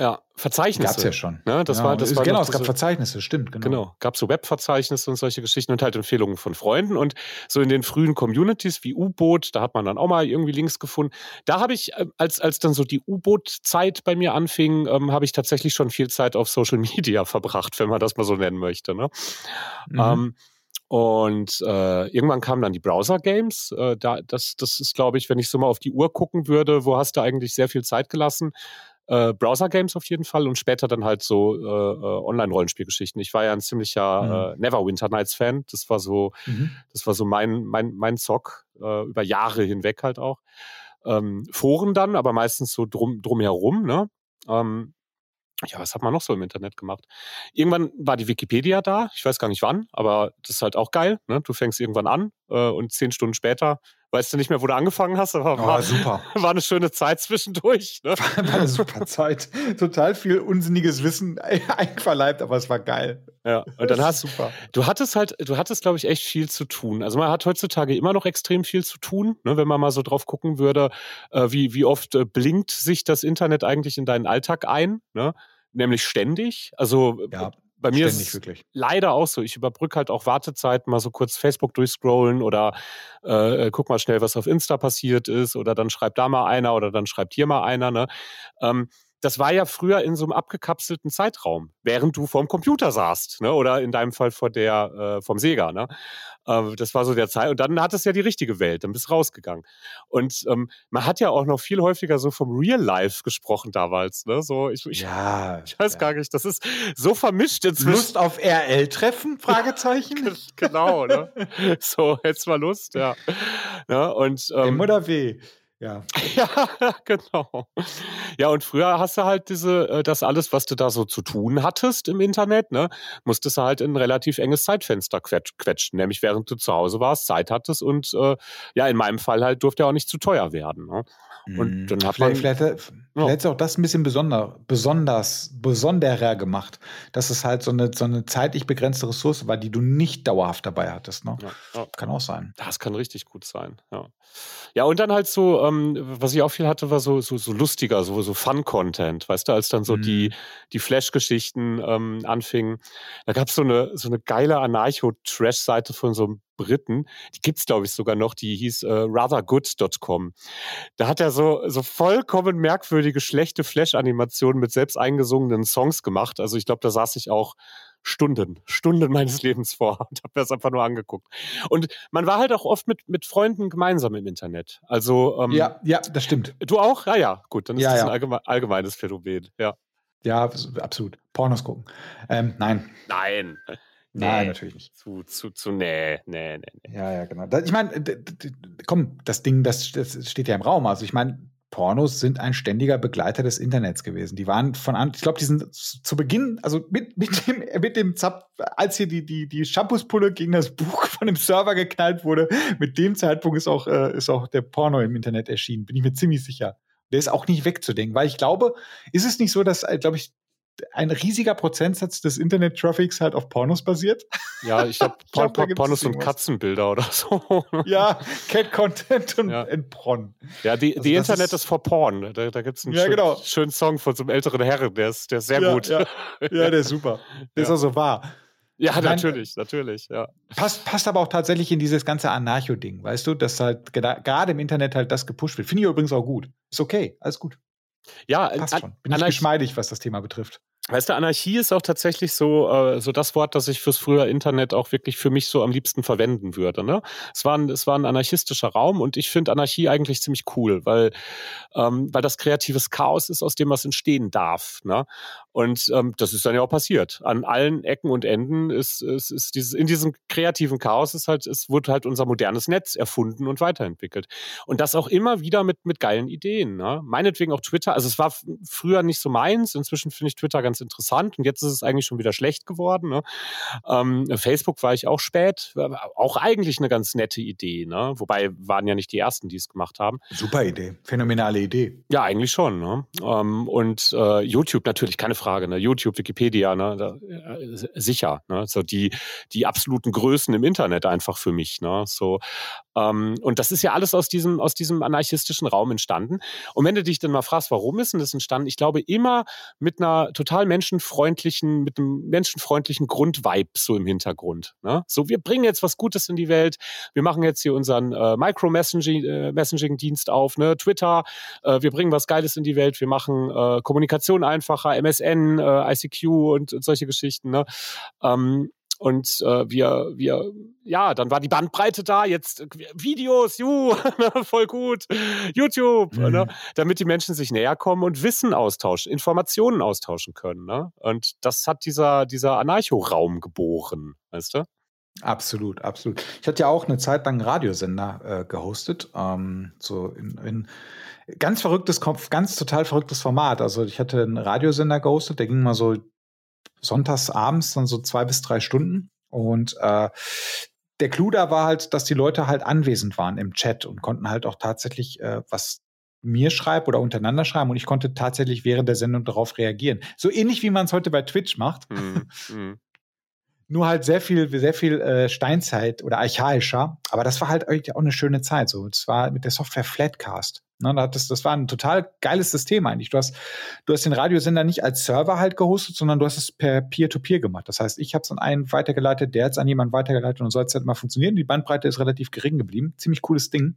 Ja, Verzeichnisse. Gab es ja schon. Ne? Das ja, war, das war genau, es gab Verzeichnisse, stimmt. Genau, genau. gab so Webverzeichnisse und solche Geschichten und halt Empfehlungen von Freunden. Und so in den frühen Communities wie U-Boot, da hat man dann auch mal irgendwie Links gefunden. Da habe ich, äh, als, als dann so die U-Boot-Zeit bei mir anfing, ähm, habe ich tatsächlich schon viel Zeit auf Social Media verbracht, wenn man das mal so nennen möchte. Ne? Mhm. Ähm, und äh, irgendwann kamen dann die Browser-Games. Äh, da, das, das ist, glaube ich, wenn ich so mal auf die Uhr gucken würde, wo hast du eigentlich sehr viel Zeit gelassen? Äh, Browser-Games auf jeden Fall und später dann halt so äh, äh Online-Rollenspielgeschichten. Ich war ja ein ziemlicher mhm. äh, Neverwinter Nights-Fan. Das war so, mhm. das war so mein, mein, mein Zock, äh, über Jahre hinweg halt auch. Ähm, Foren dann, aber meistens so drum, drumherum, ne? Ähm, ja, was hat man noch so im Internet gemacht? Irgendwann war die Wikipedia da, ich weiß gar nicht wann, aber das ist halt auch geil. Ne? Du fängst irgendwann an äh, und zehn Stunden später weißt du nicht mehr, wo du angefangen hast, aber oh, war, super. war eine schöne Zeit zwischendurch. Ne? War, war eine super Zeit. Total viel unsinniges Wissen einverleibt, aber es war geil. Ja, und dann hast super. du hattest halt, du hattest, glaube ich, echt viel zu tun. Also man hat heutzutage immer noch extrem viel zu tun, ne, wenn man mal so drauf gucken würde, äh, wie, wie oft äh, blinkt sich das Internet eigentlich in deinen Alltag ein, ne? Nämlich ständig. Also ja bei mir ist wirklich. leider auch so. Ich überbrücke halt auch Wartezeiten, mal so kurz Facebook durchscrollen oder äh, äh, guck mal schnell, was auf Insta passiert ist oder dann schreibt da mal einer oder dann schreibt hier mal einer. Ne? Ähm, das war ja früher in so einem abgekapselten Zeitraum, während du vorm Computer saßt, ne? oder in deinem Fall vor der, äh, vom Sega. Ne? Äh, das war so der Zeit. Und dann hat es ja die richtige Welt, dann bist du rausgegangen. Und ähm, man hat ja auch noch viel häufiger so vom Real Life gesprochen damals. Ne? So, ich, ich, ja, ich weiß ja. gar nicht, das ist so vermischt inzwischen. Lust auf RL-Treffen? Fragezeichen. genau, ne? So, jetzt mal Lust, ja. ja und, ähm, M oder W? Ja. ja, genau. Ja, und früher hast du halt diese, äh, das alles, was du da so zu tun hattest im Internet, ne, musstest du halt in ein relativ enges Zeitfenster quetschen, nämlich während du zu Hause warst, Zeit hattest und äh, ja, in meinem Fall halt durfte er auch nicht zu teuer werden. Ne? Und mhm. dann hat vielleicht, man. Vielleicht, vielleicht ja. auch das ein bisschen besonder, besonders, besonderer gemacht, dass es halt so eine, so eine zeitlich begrenzte Ressource war, die du nicht dauerhaft dabei hattest. Ne? Ja, ja. Kann auch sein. Das kann richtig gut sein, ja. Ja, und dann halt so, ähm, was ich auch viel hatte, war so, so, so lustiger, so, so Fun-Content, weißt du, als dann so mhm. die, die Flash-Geschichten ähm, anfingen. Da gab es so eine, so eine geile Anarcho-Trash-Seite von so einem Briten, die gibt's glaube ich sogar noch, die hieß äh, rathergood.com. Da hat er so, so vollkommen merkwürdige, schlechte Flash-Animationen mit selbst eingesungenen Songs gemacht. Also ich glaube, da saß ich auch Stunden, Stunden meines Lebens vor und habe das einfach nur angeguckt. Und man war halt auch oft mit, mit Freunden gemeinsam im Internet. Also ähm, ja, ja, das stimmt. Du auch? Ja, ja, gut, dann ist ja, das ja. ein allgeme allgemeines Phänomen, ja. Ja, absolut. Pornos gucken. Ähm, nein. Nein. Nee, Nein, natürlich nicht. Zu, zu, zu, nee, nee, nee. nee. Ja, ja, genau. Ich meine, komm, das Ding, das, das steht ja im Raum. Also ich meine, Pornos sind ein ständiger Begleiter des Internets gewesen. Die waren von an, ich glaube, die sind zu Beginn, also mit, mit dem, mit dem Zap, als hier die, die, die Shampoospulle gegen das Buch von dem Server geknallt wurde, mit dem Zeitpunkt ist auch, äh, ist auch der Porno im Internet erschienen. Bin ich mir ziemlich sicher. Der ist auch nicht wegzudenken, weil ich glaube, ist es nicht so, dass, äh, glaube ich, ein riesiger Prozentsatz des Internet-Traffics halt auf Pornos basiert. Ja, ich glaube, Por Por Pornos und Katzenbilder oder so. Ja, Cat-Content und, ja. und Porn. Ja, die, also die Internet ist, ist for Porn. Da, da gibt es einen ja, schön, genau. schönen Song von so einem älteren Herren, der ist, der ist sehr ja, gut. Ja. ja, der ist super. Der ist auch so wahr. Ja, Nein, natürlich, natürlich, ja. Passt, passt aber auch tatsächlich in dieses ganze Anarcho-Ding, weißt du, dass halt gerade im Internet halt das gepusht wird. Finde ich übrigens auch gut. Ist okay, alles gut. Ja, passt schon. Bin ich geschmeidig, was das Thema betrifft. Weißt du, Anarchie ist auch tatsächlich so, äh, so das Wort, das ich fürs frühe Internet auch wirklich für mich so am liebsten verwenden würde. Ne? Es, war ein, es war ein anarchistischer Raum und ich finde Anarchie eigentlich ziemlich cool, weil, ähm, weil das kreatives Chaos ist, aus dem was entstehen darf. Ne? Und ähm, das ist dann ja auch passiert. An allen Ecken und Enden ist, ist, ist dieses, in diesem kreativen Chaos ist halt, es wurde halt unser modernes Netz erfunden und weiterentwickelt. Und das auch immer wieder mit, mit geilen Ideen. Ne? Meinetwegen auch Twitter. Also es war früher nicht so meins. Inzwischen finde ich Twitter ganz interessant und jetzt ist es eigentlich schon wieder schlecht geworden. Ne? Ähm, Facebook war ich auch spät, auch eigentlich eine ganz nette Idee, ne? wobei waren ja nicht die ersten, die es gemacht haben. Super Idee, phänomenale Idee. Ja, eigentlich schon. Ne? Ähm, und äh, YouTube natürlich, keine Frage. Ne? YouTube, Wikipedia, ne? Da, äh, sicher. Ne? So die, die absoluten Größen im Internet einfach für mich. Ne? So, ähm, und das ist ja alles aus diesem, aus diesem anarchistischen Raum entstanden. Und wenn du dich dann mal fragst, warum ist denn das entstanden? Ich glaube, immer mit einer total menschenfreundlichen, mit einem menschenfreundlichen Grundvibe so im Hintergrund. Ne? So, wir bringen jetzt was Gutes in die Welt. Wir machen jetzt hier unseren äh, Micro-Messaging-Dienst äh, auf, ne? Twitter. Äh, wir bringen was Geiles in die Welt. Wir machen äh, Kommunikation einfacher, MSN, äh, ICQ und, und solche Geschichten. Ne? Ähm, und äh, wir, wir, ja, dann war die Bandbreite da, jetzt äh, Videos, ju, voll gut, YouTube, mhm. ne? damit die Menschen sich näher kommen und Wissen austauschen, Informationen austauschen können. Ne? Und das hat dieser, dieser Anarcho-Raum geboren, weißt du? Absolut, absolut. Ich hatte ja auch eine Zeit lang einen Radiosender äh, gehostet, ähm, so in, in ganz verrücktes Kopf, ganz total verrücktes Format. Also ich hatte einen Radiosender gehostet, der ging mal so sonntags abends dann so zwei bis drei Stunden. Und äh, der Clou da war halt, dass die Leute halt anwesend waren im Chat und konnten halt auch tatsächlich äh, was mir schreiben oder untereinander schreiben und ich konnte tatsächlich während der Sendung darauf reagieren. So ähnlich wie man es heute bei Twitch macht. Mm, mm. Nur halt sehr viel, sehr viel äh, Steinzeit oder archaischer. Aber das war halt auch eine schöne Zeit. So, es war mit der Software Flatcast. Ne, das, das war ein total geiles System eigentlich. Du hast, du hast den Radiosender nicht als Server halt gehostet, sondern du hast es per Peer-to-Peer -Peer gemacht. Das heißt, ich habe es an einen weitergeleitet, der hat es an jemanden weitergeleitet und so hat es halt mal funktionieren. Die Bandbreite ist relativ gering geblieben. Ziemlich cooles Ding.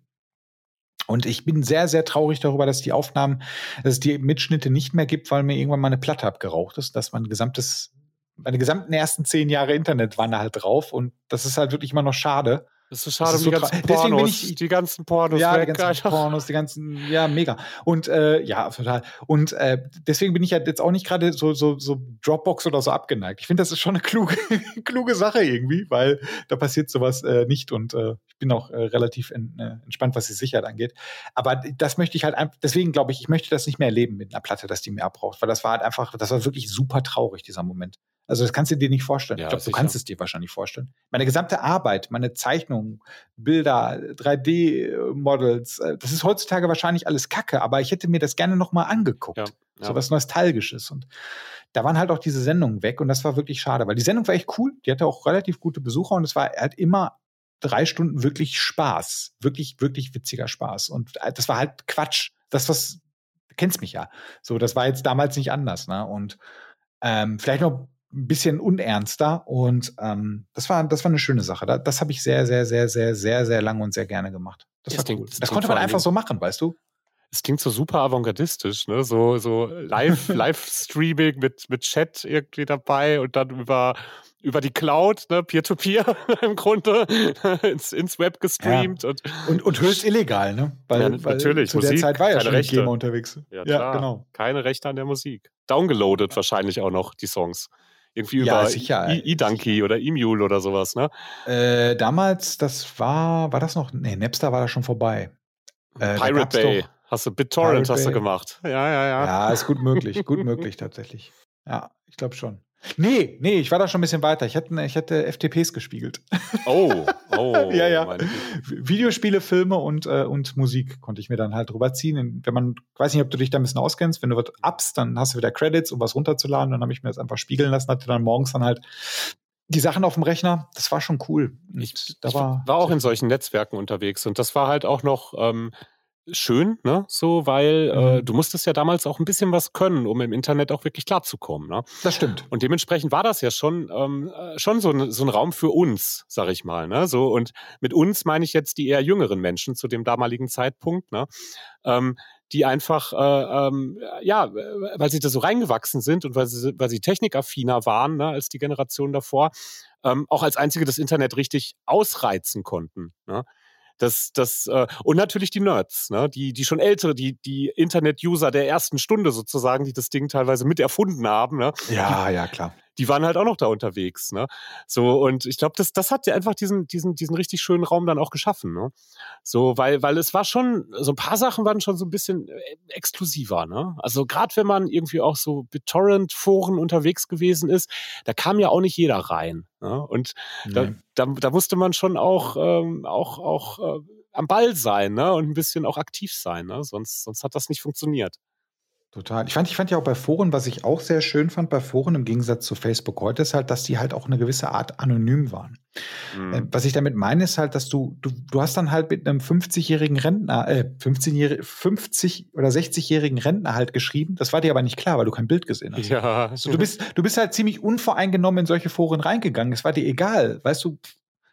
Und ich bin sehr, sehr traurig darüber, dass die Aufnahmen, dass es die Mitschnitte nicht mehr gibt, weil mir irgendwann mal eine Platte abgeraucht ist, dass mein gesamtes, meine gesamten ersten zehn Jahre Internet waren da halt drauf. Und das ist halt wirklich immer noch schade. Das ist schade um die ganzen Pornos. Deswegen bin ich, die ganzen Pornos. Ja, weg, die ganzen Alter. Pornos, die ganzen, ja, mega. Und äh, ja, total. Und äh, deswegen bin ich ja jetzt auch nicht gerade so, so, so Dropbox oder so abgeneigt. Ich finde, das ist schon eine kluge, kluge Sache irgendwie, weil da passiert sowas äh, nicht und äh, ich bin auch äh, relativ in, äh, entspannt, was die Sicherheit angeht. Aber das möchte ich halt einfach, deswegen glaube ich, ich möchte das nicht mehr erleben mit einer Platte, dass die mehr braucht, weil das war halt einfach, das war wirklich super traurig, dieser Moment. Also das kannst du dir nicht vorstellen. Ja, ich glaube, du kannst es dir wahrscheinlich vorstellen. Meine gesamte Arbeit, meine Zeichnungen, Bilder, 3D-Models, äh, das ist heutzutage wahrscheinlich alles Kacke, aber ich hätte mir das gerne nochmal angeguckt. Ja, ja. So was Nostalgisches. Und da waren halt auch diese Sendungen weg und das war wirklich schade, weil die Sendung war echt cool. Die hatte auch relativ gute Besucher und es war halt immer drei Stunden wirklich Spaß. Wirklich, wirklich witziger Spaß. Und äh, das war halt Quatsch. Das, was, du kennst mich ja. So, das war jetzt damals nicht anders, ne? Und ähm, vielleicht noch ein bisschen unernster und ähm, das war das war eine schöne Sache. Das, das habe ich sehr sehr sehr sehr sehr sehr lange und sehr gerne gemacht. Das, das war cool. Das, das konnte man einfach so machen, weißt du? Es klingt so super avantgardistisch, ne? So so live Livestreaming mit mit Chat irgendwie dabei und dann über über die Cloud, ne, Peer-to-Peer im Grunde ins, ins Web gestreamt. Ja. Und, und, und höchst illegal, ne? Weil, ja, weil natürlich. Zu Musik, der Zeit war ja schon Rechte. GEMA unterwegs. Ja, ja, genau. Keine Rechte an der Musik. Downgeloadet wahrscheinlich auch noch die Songs. Irgendwie ja, über E-Donkey oder E-Mule oder sowas, ne? Äh, damals, das war, war das noch? Nee, Napster war da schon vorbei. Äh, Pirate Bay. Doch, Hast du BitTorrent hast du gemacht. Ja, ja, ja. Ja, ist gut möglich, gut möglich tatsächlich. Ja, ich glaube schon. Nee, nee, ich war da schon ein bisschen weiter. Ich hätte, ich hätte FTPs gespiegelt. Oh, oh. ja, ja. Videospiele, Filme und, äh, und Musik konnte ich mir dann halt drüber ziehen. Wenn man, weiß nicht, ob du dich da ein bisschen auskennst, wenn du was abst, dann hast du wieder Credits, um was runterzuladen. Dann habe ich mir das einfach spiegeln lassen, hatte dann morgens dann halt die Sachen auf dem Rechner. Das war schon cool. Ich, da war, war auch in solchen Netzwerken unterwegs und das war halt auch noch. Ähm, schön, ne? So, weil äh, mhm. äh, du musstest ja damals auch ein bisschen was können, um im Internet auch wirklich klarzukommen. Ne? Das stimmt. Und dementsprechend war das ja schon ähm, äh, schon so ein, so ein Raum für uns, sag ich mal. Ne? So und mit uns meine ich jetzt die eher jüngeren Menschen zu dem damaligen Zeitpunkt, ne? Ähm, die einfach, äh, ähm, ja, weil sie da so reingewachsen sind und weil sie, weil sie technikaffiner waren ne, als die Generation davor, ähm, auch als einzige das Internet richtig ausreizen konnten. Ne? Das, das, äh, und natürlich die Nerds, ne? die, die schon ältere, die, die Internet-User der ersten Stunde sozusagen, die das Ding teilweise mit erfunden haben. Ne? Ja, ja, klar die waren halt auch noch da unterwegs. Ne? So, und ich glaube, das, das hat ja einfach diesen, diesen, diesen richtig schönen Raum dann auch geschaffen. Ne? So, weil, weil es war schon, so ein paar Sachen waren schon so ein bisschen äh, exklusiver. Ne? Also gerade wenn man irgendwie auch so BitTorrent-Foren unterwegs gewesen ist, da kam ja auch nicht jeder rein. Ne? Und nee. da, da, da musste man schon auch, ähm, auch, auch äh, am Ball sein ne? und ein bisschen auch aktiv sein. Ne? Sonst, sonst hat das nicht funktioniert. Total. Ich fand, ich fand ja auch bei Foren, was ich auch sehr schön fand bei Foren im Gegensatz zu Facebook heute, ist halt, dass die halt auch eine gewisse Art anonym waren. Mhm. Äh, was ich damit meine, ist halt, dass du, du, du hast dann halt mit einem 50-jährigen Rentner, äh, 15 50 oder 60-jährigen Rentner halt geschrieben. Das war dir aber nicht klar, weil du kein Bild gesehen hast. Ja. Also, du bist, du bist halt ziemlich unvoreingenommen in solche Foren reingegangen. Es war dir egal. Weißt du,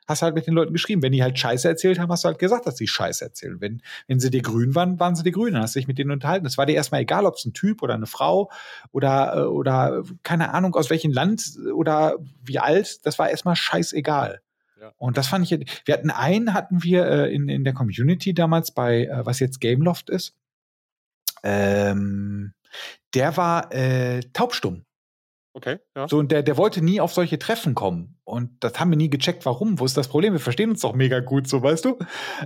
hast halt mit den Leuten geschrieben. Wenn die halt Scheiße erzählt haben, hast du halt gesagt, dass sie Scheiße erzählen. Wenn, wenn sie dir grün waren, waren sie dir grün. Dann hast du dich mit denen unterhalten. Es war dir erstmal egal, ob es ein Typ oder eine Frau oder, äh, oder keine Ahnung, aus welchem Land oder wie alt. Das war erstmal scheißegal. Ja. Und das fand ich, wir hatten einen, hatten wir äh, in, in der Community damals bei, äh, was jetzt Gameloft ist. Ähm, der war äh, taubstumm. Okay, ja. So, und der, der wollte nie auf solche Treffen kommen. Und das haben wir nie gecheckt, warum. Wo ist das Problem? Wir verstehen uns doch mega gut, so weißt du.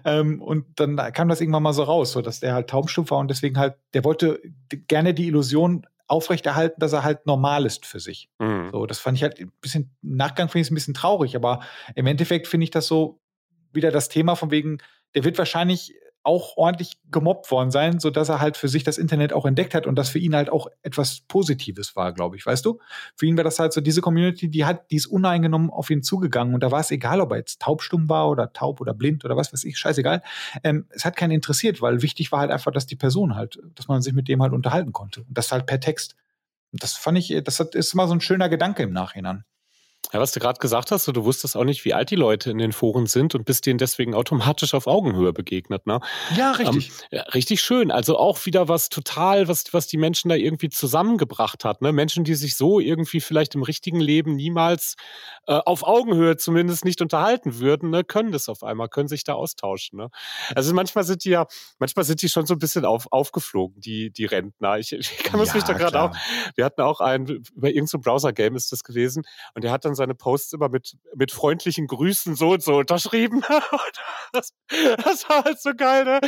Ähm, und dann kam das irgendwann mal so raus, so dass der halt taubstumpf war und deswegen halt, der wollte gerne die Illusion aufrechterhalten, dass er halt normal ist für sich. Mhm. So, das fand ich halt ein bisschen, im Nachgang finde ich es ein bisschen traurig, aber im Endeffekt finde ich das so wieder das Thema von wegen, der wird wahrscheinlich auch ordentlich gemobbt worden sein, so dass er halt für sich das Internet auch entdeckt hat und das für ihn halt auch etwas Positives war, glaube ich, weißt du? Für ihn war das halt so diese Community, die hat, die ist uneingenommen auf ihn zugegangen und da war es egal, ob er jetzt taubstumm war oder taub oder blind oder was weiß ich, scheißegal. Ähm, es hat keinen interessiert, weil wichtig war halt einfach, dass die Person halt, dass man sich mit dem halt unterhalten konnte und das halt per Text. Und das fand ich, das ist immer so ein schöner Gedanke im Nachhinein. Ja, was du gerade gesagt hast, du wusstest auch nicht, wie alt die Leute in den Foren sind und bist denen deswegen automatisch auf Augenhöhe begegnet, ne? Ja, richtig. Ähm, ja, richtig schön. Also auch wieder was total, was, was die Menschen da irgendwie zusammengebracht hat, ne? Menschen, die sich so irgendwie vielleicht im richtigen Leben niemals äh, auf Augenhöhe zumindest nicht unterhalten würden, ne? Können das auf einmal, können sich da austauschen, ne? Also manchmal sind die ja, manchmal sind die schon so ein bisschen auf, aufgeflogen, die, die Rentner. Ich, ich kann ja, mich da gerade auch, wir hatten auch einen, über irgendein Browser-Game ist das gewesen und der hat dann seine Posts immer mit, mit freundlichen Grüßen so und so unterschrieben. das, das war halt so geil, ne?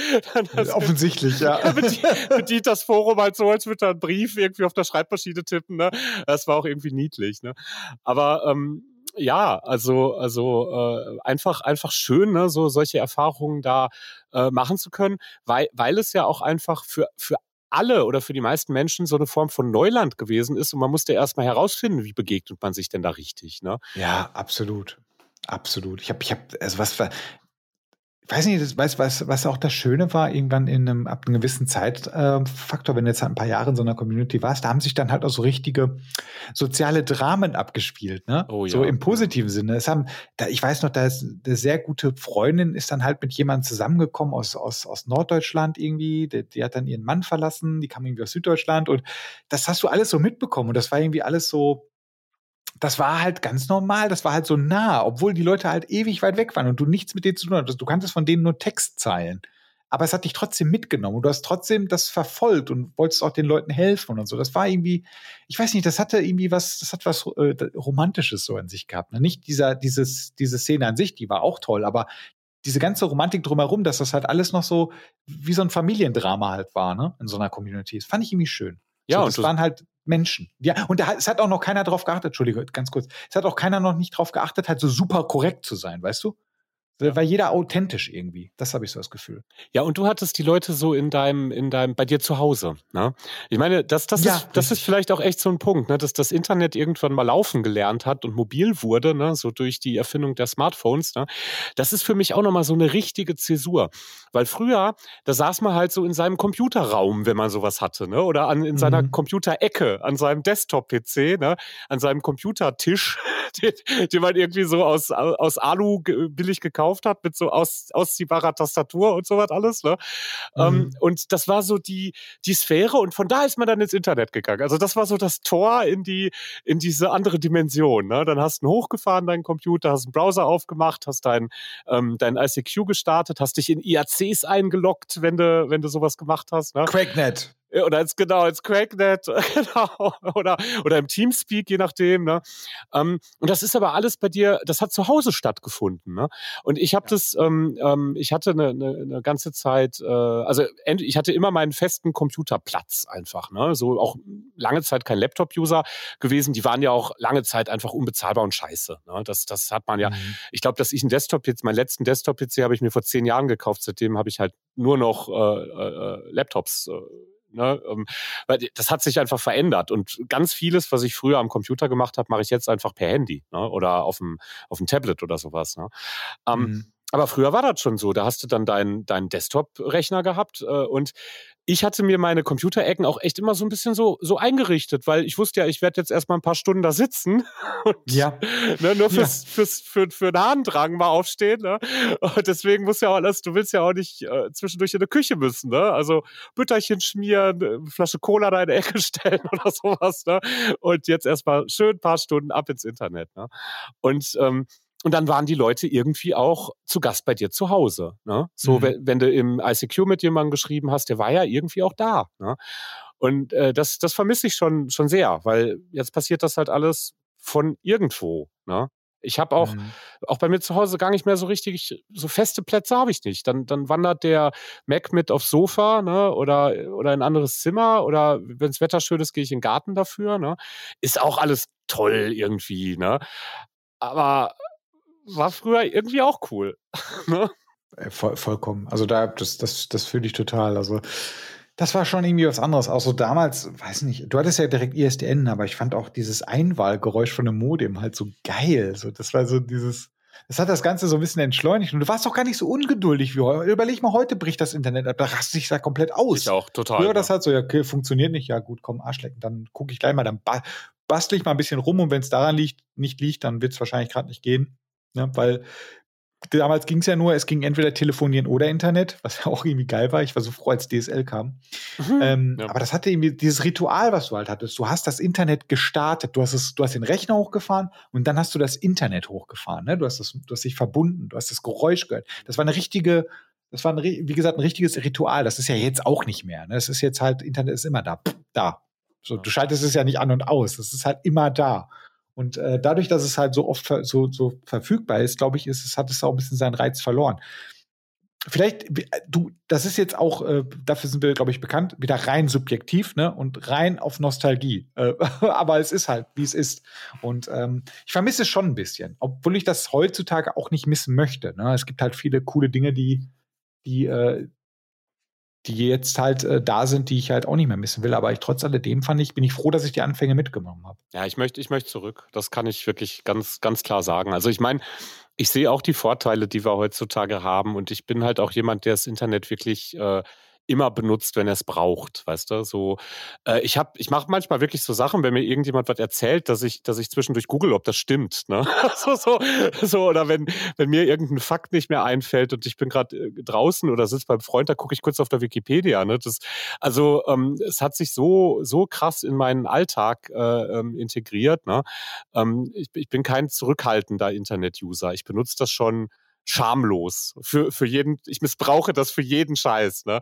Das, Offensichtlich, ja. ja bedient, bedient das Forum halt so, als würde er einen Brief irgendwie auf der Schreibmaschine tippen, ne? Das war auch irgendwie niedlich, ne? Aber, ähm, ja, also also äh, einfach einfach schön, ne, so solche Erfahrungen da äh, machen zu können, weil weil es ja auch einfach für für alle oder für die meisten Menschen so eine Form von Neuland gewesen ist und man musste erstmal herausfinden, wie begegnet man sich denn da richtig. Ne? Ja, absolut. Absolut. Ich habe, ich habe, also was, ich weiß nicht, das, weißt, was, was auch das Schöne war, irgendwann in einem, ab einem gewissen Zeitfaktor, wenn du jetzt halt ein paar Jahre in so einer Community warst, da haben sich dann halt auch so richtige soziale Dramen abgespielt, ne? Oh, ja. So im positiven Sinne. Es haben, da, ich weiß noch, da ist eine sehr gute Freundin ist dann halt mit jemandem zusammengekommen aus, aus, aus Norddeutschland irgendwie, die, die hat dann ihren Mann verlassen, die kam irgendwie aus Süddeutschland und das hast du alles so mitbekommen und das war irgendwie alles so, das war halt ganz normal, das war halt so nah, obwohl die Leute halt ewig weit weg waren und du nichts mit denen zu tun hattest. Du kanntest von denen nur Textzeilen. Aber es hat dich trotzdem mitgenommen und du hast trotzdem das verfolgt und wolltest auch den Leuten helfen und so. Das war irgendwie, ich weiß nicht, das hatte irgendwie was, das hat was äh, Romantisches so in sich gehabt. Ne? Nicht dieser, dieses, diese Szene an sich, die war auch toll, aber diese ganze Romantik drumherum, dass das halt alles noch so wie so ein Familiendrama halt war, ne? In so einer Community. Das fand ich irgendwie schön. Ja, so, das waren halt Menschen. Ja, und da, es hat auch noch keiner drauf geachtet, Entschuldige, ganz kurz. Es hat auch keiner noch nicht drauf geachtet, halt so super korrekt zu sein, weißt du? Da war jeder authentisch irgendwie. Das habe ich so das Gefühl. Ja, und du hattest die Leute so in deinem, in deinem, bei dir zu Hause. Ne? Ich meine, das, das, ja, ist, das ist vielleicht auch echt so ein Punkt, ne? dass das Internet irgendwann mal laufen gelernt hat und mobil wurde, ne? so durch die Erfindung der Smartphones. Ne? Das ist für mich auch nochmal so eine richtige Zäsur. Weil früher, da saß man halt so in seinem Computerraum, wenn man sowas hatte, ne? Oder an, in mhm. seiner Computerecke, an seinem Desktop-PC, ne? an seinem Computertisch, den, den man irgendwie so aus, aus Alu billig gekauft gekauft hat mit so aus, ausziehbarer Tastatur und sowas alles. Ne? Ähm, mhm. Ähm, und das war so die, die Sphäre und von da ist man dann ins Internet gegangen. Also das war so das Tor in die, in diese andere Dimension. Ne? Dann hast du hochgefahren, deinen Computer, hast einen Browser aufgemacht, hast dein, ähm, dein ICQ gestartet, hast dich in IACs eingeloggt, wenn du, wenn du sowas gemacht hast. Ne? Quakenet. Oder als genau, als Cracknet, genau, oder, oder im Teamspeak, je nachdem. Ne? Ähm, und das ist aber alles bei dir, das hat zu Hause stattgefunden. Ne? Und ich habe ja. das, ähm, ähm, ich hatte eine, eine, eine ganze Zeit, äh, also ich hatte immer meinen festen Computerplatz einfach. Ne? So auch lange Zeit kein Laptop-User gewesen. Die waren ja auch lange Zeit einfach unbezahlbar und scheiße. Ne? Das, das hat man ja. Mhm. Ich glaube, dass ich einen Desktop jetzt, meinen letzten Desktop-PC habe ich mir vor zehn Jahren gekauft. Seitdem habe ich halt nur noch äh, äh, Laptops. Äh, Ne? Ähm, weil das hat sich einfach verändert. Und ganz vieles, was ich früher am Computer gemacht habe, mache ich jetzt einfach per Handy ne? oder auf dem, auf dem Tablet oder sowas. Ne? Ähm, mhm. Aber früher war das schon so. Da hast du dann deinen dein Desktop-Rechner gehabt äh, und ich hatte mir meine Computerecken auch echt immer so ein bisschen so, so eingerichtet, weil ich wusste ja, ich werde jetzt erstmal ein paar Stunden da sitzen. Und, ja. Ne, nur fürs, ja. fürs, für, für einen Harndrang mal aufstehen. Ne? Und deswegen muss ja auch alles, du willst ja auch nicht äh, zwischendurch in die Küche müssen. Ne? Also Bütterchen schmieren, eine Flasche Cola da in die Ecke stellen oder sowas. Ne? Und jetzt erstmal schön ein paar Stunden ab ins Internet. Ne? Und ähm, und dann waren die Leute irgendwie auch zu Gast bei dir zu Hause. Ne? So, mhm. wenn, wenn, du im ICQ mit jemandem geschrieben hast, der war ja irgendwie auch da. Ne? Und äh, das, das vermisse ich schon, schon sehr, weil jetzt passiert das halt alles von irgendwo. Ne? Ich habe auch, mhm. auch bei mir zu Hause gar nicht mehr so richtig, so feste Plätze habe ich nicht. Dann, dann wandert der Mac mit aufs Sofa ne, oder, oder in ein anderes Zimmer oder wenn das Wetter schön ist, gehe ich in den Garten dafür. Ne. Ist auch alles toll irgendwie. Ne. Aber war früher irgendwie auch cool. ne? Voll, vollkommen. Also da, das, das, das fühle ich total. Also das war schon irgendwie was anderes. Auch so damals, weiß nicht, du hattest ja direkt ISDN, aber ich fand auch dieses Einwahlgeräusch von einem Modem halt so geil. So, das war so dieses, das hat das Ganze so ein bisschen entschleunigt. Und du warst auch gar nicht so ungeduldig wie heute. Überleg mal, heute bricht das Internet ab, da raste ich da komplett aus. Ich auch, total. Früher ja. das halt so, ja, okay, funktioniert nicht, ja gut, komm, Arschlecken, dann gucke ich gleich mal, dann ba bastel ich mal ein bisschen rum und wenn es daran liegt, nicht liegt, dann wird es wahrscheinlich gerade nicht gehen. Ne? Weil damals ging es ja nur, es ging entweder telefonieren oder Internet, was ja auch irgendwie geil war. Ich war so froh, als DSL kam. Mhm, ähm, ja. Aber das hatte irgendwie dieses Ritual, was du halt hattest. Du hast das Internet gestartet, du hast, es, du hast den Rechner hochgefahren und dann hast du das Internet hochgefahren. Ne? Du, hast das, du hast dich verbunden, du hast das Geräusch gehört. Das war eine richtige, das war, ein, wie gesagt, ein richtiges Ritual. Das ist ja jetzt auch nicht mehr. Ne? Das ist jetzt halt, Internet ist immer da. Da. So, du schaltest es ja nicht an und aus. Das ist halt immer da. Und äh, dadurch, dass es halt so oft so, so verfügbar ist, glaube ich, ist es, hat es auch ein bisschen seinen Reiz verloren. Vielleicht, äh, du, das ist jetzt auch, äh, dafür sind wir, glaube ich, bekannt, wieder rein subjektiv, ne? Und rein auf Nostalgie. Äh, aber es ist halt, wie es ist. Und ähm, ich vermisse es schon ein bisschen, obwohl ich das heutzutage auch nicht missen möchte. Ne? Es gibt halt viele coole Dinge, die, die, äh, die jetzt halt äh, da sind, die ich halt auch nicht mehr missen will. Aber ich, trotz alledem fand ich, bin ich froh, dass ich die Anfänge mitgenommen habe. Ja, ich möchte, ich möchte zurück. Das kann ich wirklich ganz, ganz klar sagen. Also ich meine, ich sehe auch die Vorteile, die wir heutzutage haben. Und ich bin halt auch jemand, der das Internet wirklich äh, immer benutzt, wenn er es braucht, weißt du? So, äh, ich habe, ich mache manchmal wirklich so Sachen, wenn mir irgendjemand was erzählt, dass ich, dass ich zwischendurch google, ob das stimmt, ne? so, so, so, oder wenn, wenn mir irgendein Fakt nicht mehr einfällt und ich bin gerade äh, draußen oder sitze beim Freund, da gucke ich kurz auf der Wikipedia, ne? Das, also ähm, es hat sich so, so krass in meinen Alltag äh, ähm, integriert, ne? Ähm, ich, ich bin kein zurückhaltender Internet-User. Ich benutze das schon schamlos für, für jeden, ich missbrauche das für jeden Scheiß. Ne?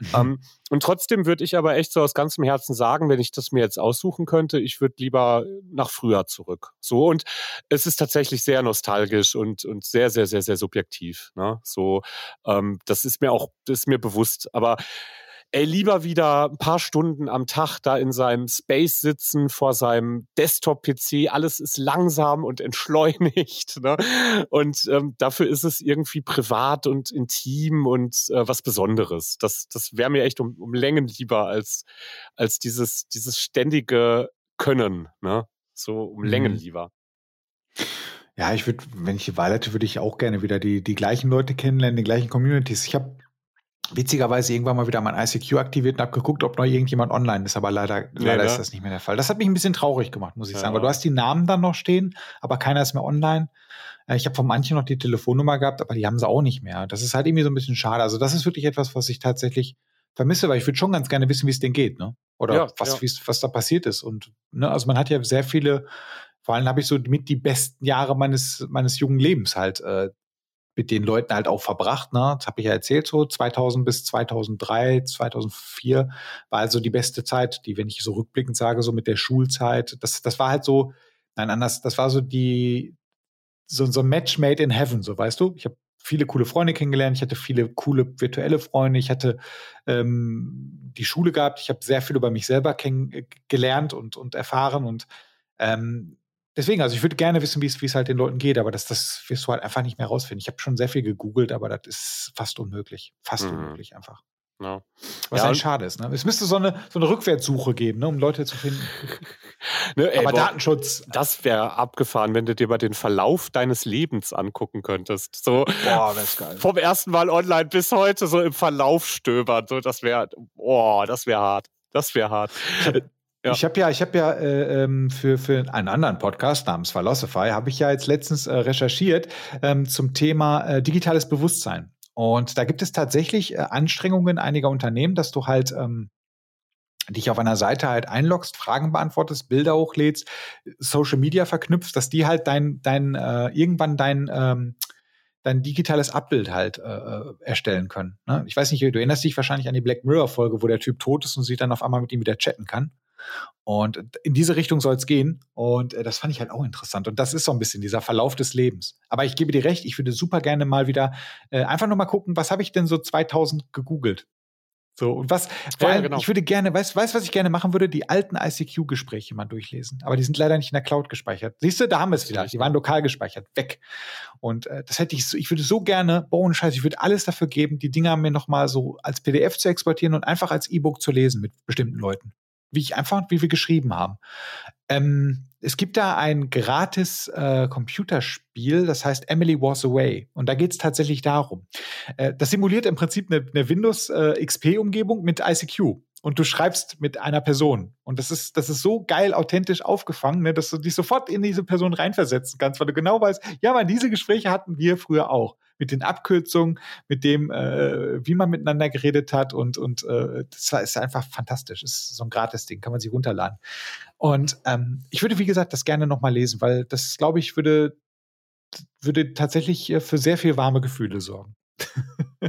Mhm. Ähm, und trotzdem würde ich aber echt so aus ganzem Herzen sagen, wenn ich das mir jetzt aussuchen könnte, ich würde lieber nach früher zurück. So und es ist tatsächlich sehr nostalgisch und, und sehr, sehr, sehr, sehr subjektiv. Ne? So, ähm, das ist mir auch, das ist mir bewusst. Aber ey, lieber wieder ein paar Stunden am Tag da in seinem Space sitzen, vor seinem Desktop-PC. Alles ist langsam und entschleunigt. Ne? Und ähm, dafür ist es irgendwie privat und intim und äh, was Besonderes. Das, das wäre mir echt um, um Längen lieber als, als dieses, dieses ständige Können. Ne? So um mhm. Längen lieber. Ja, ich würde, wenn ich die Wahl hätte, würde ich auch gerne wieder die, die gleichen Leute kennenlernen, die gleichen Communities. Ich habe witzigerweise irgendwann mal wieder mein ICQ aktiviert und habe geguckt, ob noch irgendjemand online ist, aber leider, leider ne? ist das nicht mehr der Fall. Das hat mich ein bisschen traurig gemacht, muss ich ja. sagen, weil du hast die Namen dann noch stehen, aber keiner ist mehr online. Äh, ich habe von manchen noch die Telefonnummer gehabt, aber die haben sie auch nicht mehr. Das ist halt irgendwie so ein bisschen schade. Also das ist wirklich etwas, was ich tatsächlich vermisse, weil ich würde schon ganz gerne wissen, wie es denen geht, ne? Oder ja, was, ja. was da passiert ist. Und ne, also man hat ja sehr viele, vor allem habe ich so mit die besten Jahre meines, meines jungen Lebens halt äh, mit den Leuten halt auch verbracht. Ne? Das habe ich ja erzählt, so 2000 bis 2003, 2004 war also die beste Zeit, die, wenn ich so rückblickend sage, so mit der Schulzeit, das, das war halt so, nein, anders, das war so die, so, so ein Match made in heaven, so weißt du. Ich habe viele coole Freunde kennengelernt, ich hatte viele coole virtuelle Freunde, ich hatte ähm, die Schule gehabt, ich habe sehr viel über mich selber kennengelernt und, und erfahren und ähm, Deswegen, also ich würde gerne wissen, wie es halt den Leuten geht, aber das, das wirst du halt einfach nicht mehr rausfinden. Ich habe schon sehr viel gegoogelt, aber das ist fast unmöglich. Fast mhm. unmöglich einfach. Ja. Was ja, halt schade ist. Ne? Es müsste so eine, so eine Rückwärtssuche geben, ne, um Leute zu finden. ne, ey, aber boah, Datenschutz. Das wäre abgefahren, wenn du dir mal den Verlauf deines Lebens angucken könntest. So boah, das geil. vom ersten Mal online bis heute so im Verlauf stöbern. So, das wäre, boah, das wäre hart. Das wäre hart. Ja. Ich habe ja, ich habe ja äh, ähm, für, für einen anderen Podcast namens Philosophy habe ich ja jetzt letztens äh, recherchiert ähm, zum Thema äh, digitales Bewusstsein. Und da gibt es tatsächlich äh, Anstrengungen einiger Unternehmen, dass du halt ähm, dich auf einer Seite halt einloggst, Fragen beantwortest, Bilder hochlädst, Social Media verknüpfst, dass die halt dein, dein äh, irgendwann dein ähm, dein digitales Abbild halt äh, äh, erstellen können. Ne? Ich weiß nicht, du erinnerst dich wahrscheinlich an die Black Mirror Folge, wo der Typ tot ist und sich dann auf einmal mit ihm wieder chatten kann. Und in diese Richtung soll es gehen. Und äh, das fand ich halt auch interessant. Und das ist so ein bisschen dieser Verlauf des Lebens. Aber ich gebe dir recht, ich würde super gerne mal wieder äh, einfach nur mal gucken, was habe ich denn so 2000 gegoogelt? So, und was, vor allem, genau. ich würde gerne, weißt du, was ich gerne machen würde? Die alten ICQ-Gespräche mal durchlesen. Aber die sind leider nicht in der Cloud gespeichert. Siehst du, da haben wir es wieder. Die waren lokal gespeichert. Weg. Und äh, das hätte ich so, ich würde so gerne, boah, ohne Scheiß, ich würde alles dafür geben, die Dinger mir nochmal so als PDF zu exportieren und einfach als E-Book zu lesen mit bestimmten Leuten wie ich einfach, wie wir geschrieben haben. Ähm, es gibt da ein gratis äh, Computerspiel, das heißt Emily Was Away. Und da geht es tatsächlich darum. Äh, das simuliert im Prinzip eine, eine Windows äh, XP-Umgebung mit ICQ und du schreibst mit einer Person. Und das ist, das ist so geil authentisch aufgefangen, ne, dass du dich sofort in diese Person reinversetzen kannst, weil du genau weißt, ja, man, diese Gespräche hatten wir früher auch mit den Abkürzungen, mit dem, äh, wie man miteinander geredet hat und, und äh, das war, ist einfach fantastisch. Ist so ein Gratis-Ding, kann man sich runterladen. Und ähm, ich würde, wie gesagt, das gerne nochmal lesen, weil das, glaube ich, würde, würde tatsächlich äh, für sehr viel warme Gefühle sorgen.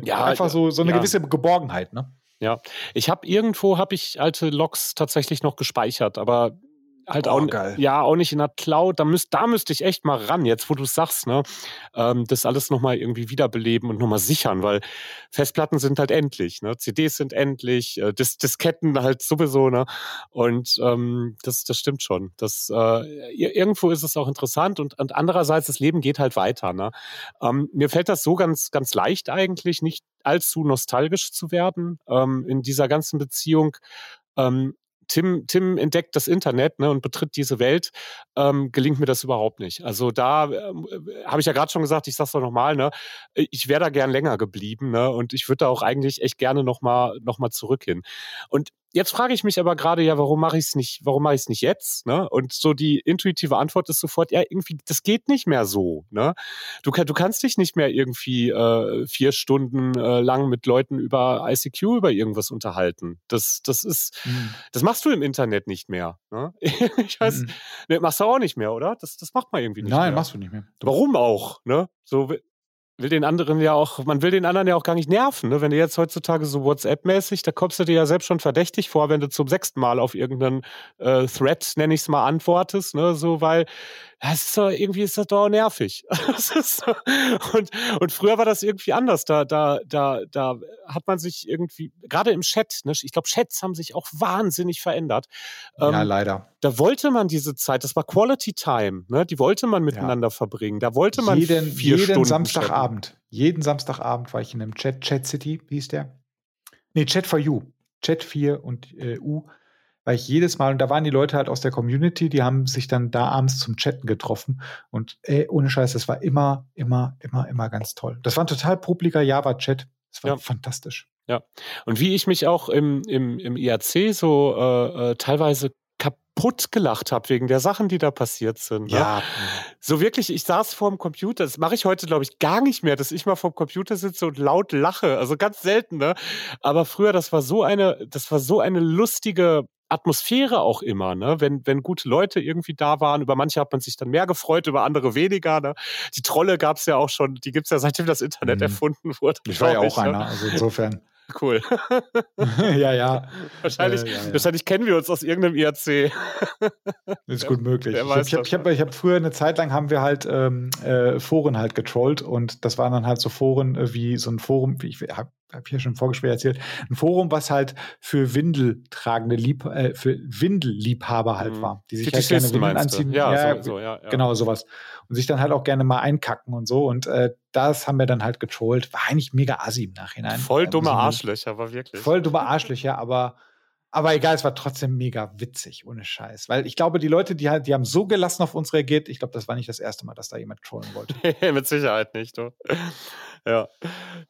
Ja, einfach so, so eine ja. gewisse Geborgenheit, ne? Ja, ich habe irgendwo habe ich alte Logs tatsächlich noch gespeichert, aber halt oh, auch, geil. ja, auch nicht in der Cloud. Da, müsst, da müsste ich echt mal ran, jetzt wo du sagst, ne? Ähm, das alles nochmal irgendwie wiederbeleben und nochmal sichern, weil Festplatten sind halt endlich, ne? CDs sind endlich, äh, Dis Disketten halt sowieso, ne? Und ähm, das, das stimmt schon. Das, äh, irgendwo ist es auch interessant und, und andererseits, das Leben geht halt weiter, ne? Ähm, mir fällt das so ganz, ganz leicht eigentlich, nicht allzu nostalgisch zu werden ähm, in dieser ganzen Beziehung. Ähm, Tim, Tim entdeckt das Internet ne, und betritt diese Welt, ähm, gelingt mir das überhaupt nicht. Also da ähm, äh, habe ich ja gerade schon gesagt, ich sage es doch nochmal, ne, ich wäre da gern länger geblieben ne, und ich würde da auch eigentlich echt gerne nochmal noch mal zurück hin. Und Jetzt frage ich mich aber gerade, ja, warum mache ich es nicht, warum mache ich es nicht jetzt? Ne? Und so die intuitive Antwort ist sofort, ja, irgendwie, das geht nicht mehr so. Ne? Du, du kannst dich nicht mehr irgendwie äh, vier Stunden äh, lang mit Leuten über ICQ über irgendwas unterhalten. Das, das ist, mhm. das machst du im Internet nicht mehr. Ne? ich weiß, mhm. ne, machst du auch nicht mehr, oder? Das, das macht man irgendwie nicht Nein, mehr. Nein, machst du nicht mehr. Warum auch? Ne? So, will den anderen ja auch, man will den anderen ja auch gar nicht nerven. Ne? Wenn du jetzt heutzutage so WhatsApp-mäßig, da kommst du dir ja selbst schon verdächtig vor, wenn du zum sechsten Mal auf irgendeinen äh, Thread, nenne ich es mal, antwortest, ne? So, weil das ist doch, irgendwie ist das doch nervig. Das so. und, und früher war das irgendwie anders. Da, da, da, da hat man sich irgendwie, gerade im Chat, ne? ich glaube, Chats haben sich auch wahnsinnig verändert. ja, ähm, leider. Da wollte man diese Zeit, das war Quality Time, ne? die wollte man miteinander ja. verbringen. Da wollte man jeden, vier jeden Stunden Samstagabend. Chatten. Jeden Samstagabend war ich in einem Chat, Chat City, wie hieß der? Nee, Chat for You. Chat 4 und äh, U weil ich jedes Mal, und da waren die Leute halt aus der Community, die haben sich dann da abends zum Chatten getroffen. Und ey, ohne Scheiß, das war immer, immer, immer, immer ganz toll. Das war ein total publiker Java-Chat. Das war ja. fantastisch. Ja. Und wie ich mich auch im, im, im IAC so äh, äh, teilweise kaputt gelacht habe wegen der Sachen, die da passiert sind. Ne? Ja. So wirklich, ich saß vor dem Computer, das mache ich heute, glaube ich, gar nicht mehr, dass ich mal vor dem Computer sitze und laut lache. Also ganz selten, ne? Aber früher, das war so eine, das war so eine lustige Atmosphäre auch immer, ne? Wenn, wenn gute Leute irgendwie da waren, über manche hat man sich dann mehr gefreut, über andere weniger. Ne? Die Trolle gab es ja auch schon, die gibt es ja seitdem das Internet mhm. erfunden wurde. Ich war ja auch ich, ne? einer, ne? also insofern. Cool. ja, ja. Wahrscheinlich, äh, ja, ja. wahrscheinlich kennen wir uns aus irgendeinem IRC. ist gut möglich. Ich habe ich hab, ich hab, hab früher eine Zeit lang haben wir halt ähm, äh, Foren halt getrollt und das waren dann halt so Foren äh, wie so ein Forum, wie ich habe hab hier schon im Vorgespräch erzählt, ein Forum, was halt für Windeltragende Lieb, äh, für Windelliebhaber halt mhm. war, die sich halt gerne Windeln anziehen. Ja, ja, so, so, ja, ja, genau sowas. Und sich dann halt auch gerne mal einkacken und so. Und äh, das haben wir dann halt getrollt. War eigentlich mega assi im Nachhinein. Voll dumme Arschlöcher, aber wirklich. Voll dumme Arschlöcher, aber aber egal, es war trotzdem mega witzig, ohne Scheiß. Weil ich glaube, die Leute, die, halt, die haben so gelassen auf uns reagiert. Ich glaube, das war nicht das erste Mal, dass da jemand trollen wollte. Mit Sicherheit nicht, du. Ja.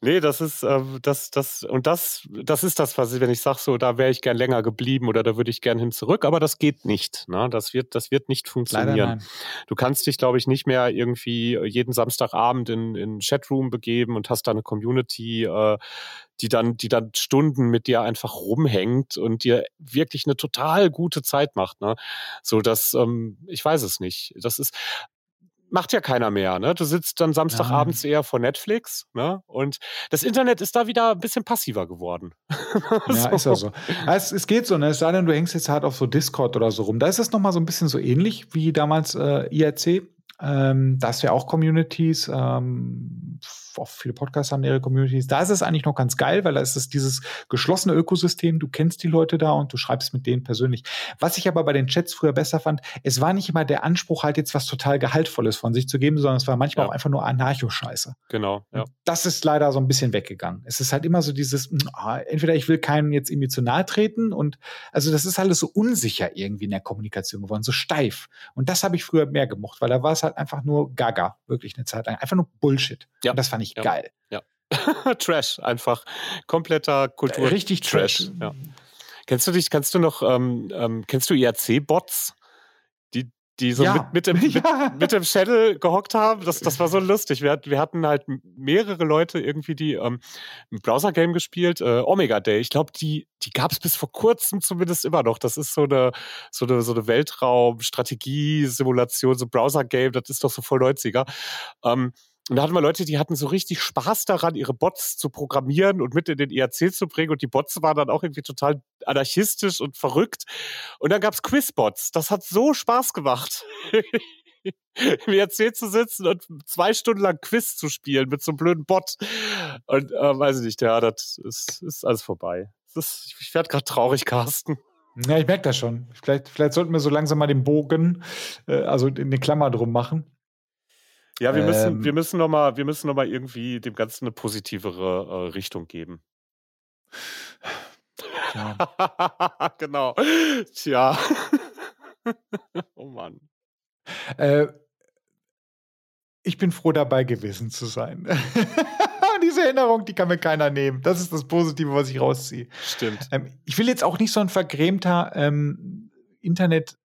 Nee, das ist, äh, das, das, und das, das ist das, was ich, wenn ich sage, so, da wäre ich gern länger geblieben oder da würde ich gern hin zurück, aber das geht nicht. Ne? Das wird, das wird nicht funktionieren. Du kannst dich, glaube ich, nicht mehr irgendwie jeden Samstagabend in, in Chatroom begeben und hast da eine Community, äh, die dann, die dann Stunden mit dir einfach rumhängt und dir wirklich eine total gute Zeit macht. Ne? So, dass, ähm, ich weiß es nicht. Das ist, macht ja keiner mehr. Ne? Du sitzt dann Samstagabends ja. eher vor Netflix. Ne? Und das Internet ist da wieder ein bisschen passiver geworden. ja, so. ist ja so. Es, es, geht so, ne? es sei denn, du hängst jetzt halt auf so Discord oder so rum. Da ist es nochmal so ein bisschen so ähnlich wie damals äh, IRC. Ähm, da hast du ja auch Communities. Ähm, auch viele Podcasts haben ihre Communities. Da ist es eigentlich noch ganz geil, weil da ist es dieses geschlossene Ökosystem. Du kennst die Leute da und du schreibst mit denen persönlich. Was ich aber bei den Chats früher besser fand, es war nicht immer der Anspruch, halt jetzt was total Gehaltvolles von sich zu geben, sondern es war manchmal ja. auch einfach nur Anarcho-Scheiße. Genau, ja. Das ist leider so ein bisschen weggegangen. Es ist halt immer so dieses, oh, entweder ich will keinem jetzt irgendwie zu nahe treten und also das ist alles so unsicher irgendwie in der Kommunikation geworden, so steif. Und das habe ich früher mehr gemocht, weil da war es halt einfach nur Gaga, wirklich eine Zeit lang. Einfach nur Bullshit. Ja. Und das fand ich ja. geil. Ja. Trash, einfach. Kompletter Kultur. Richtig Trash. Trash. Ja. Kennst du dich, kannst du noch, ähm, ähm, kennst du IRC-Bots? Die, die so ja. mit, mit, dem, ja. mit, mit, dem Channel gehockt haben. Das, das war so lustig. Wir, wir hatten halt mehrere Leute irgendwie, die ähm, ein Browser-Game gespielt, äh, Omega Day. Ich glaube, die, die gab es bis vor kurzem zumindest immer noch. Das ist so eine, so eine, so eine Weltraum-Strategie-Simulation, so Browser-Game, das ist doch so voll 90er. Ähm, und da hatten wir Leute, die hatten so richtig Spaß daran, ihre Bots zu programmieren und mit in den IRC zu bringen. Und die Bots waren dann auch irgendwie total anarchistisch und verrückt. Und dann gab's Quizbots. Das hat so Spaß gemacht. Im IRC zu sitzen und zwei Stunden lang Quiz zu spielen mit so einem blöden Bot. Und äh, weiß ich nicht, ja, das ist, ist alles vorbei. Das ich werde gerade traurig, Carsten. Ja, ich merke das schon. Vielleicht, vielleicht sollten wir so langsam mal den Bogen, äh, also in die Klammer drum machen. Ja, wir müssen, ähm, wir müssen noch mal, wir müssen noch mal irgendwie dem Ganzen eine positivere äh, Richtung geben. Ja. genau. Tja. oh Mann. Äh, ich bin froh dabei gewesen zu sein. Diese Erinnerung, die kann mir keiner nehmen. Das ist das Positive, was ich rausziehe. Stimmt. Ähm, ich will jetzt auch nicht so ein vergrämter ähm, Internet-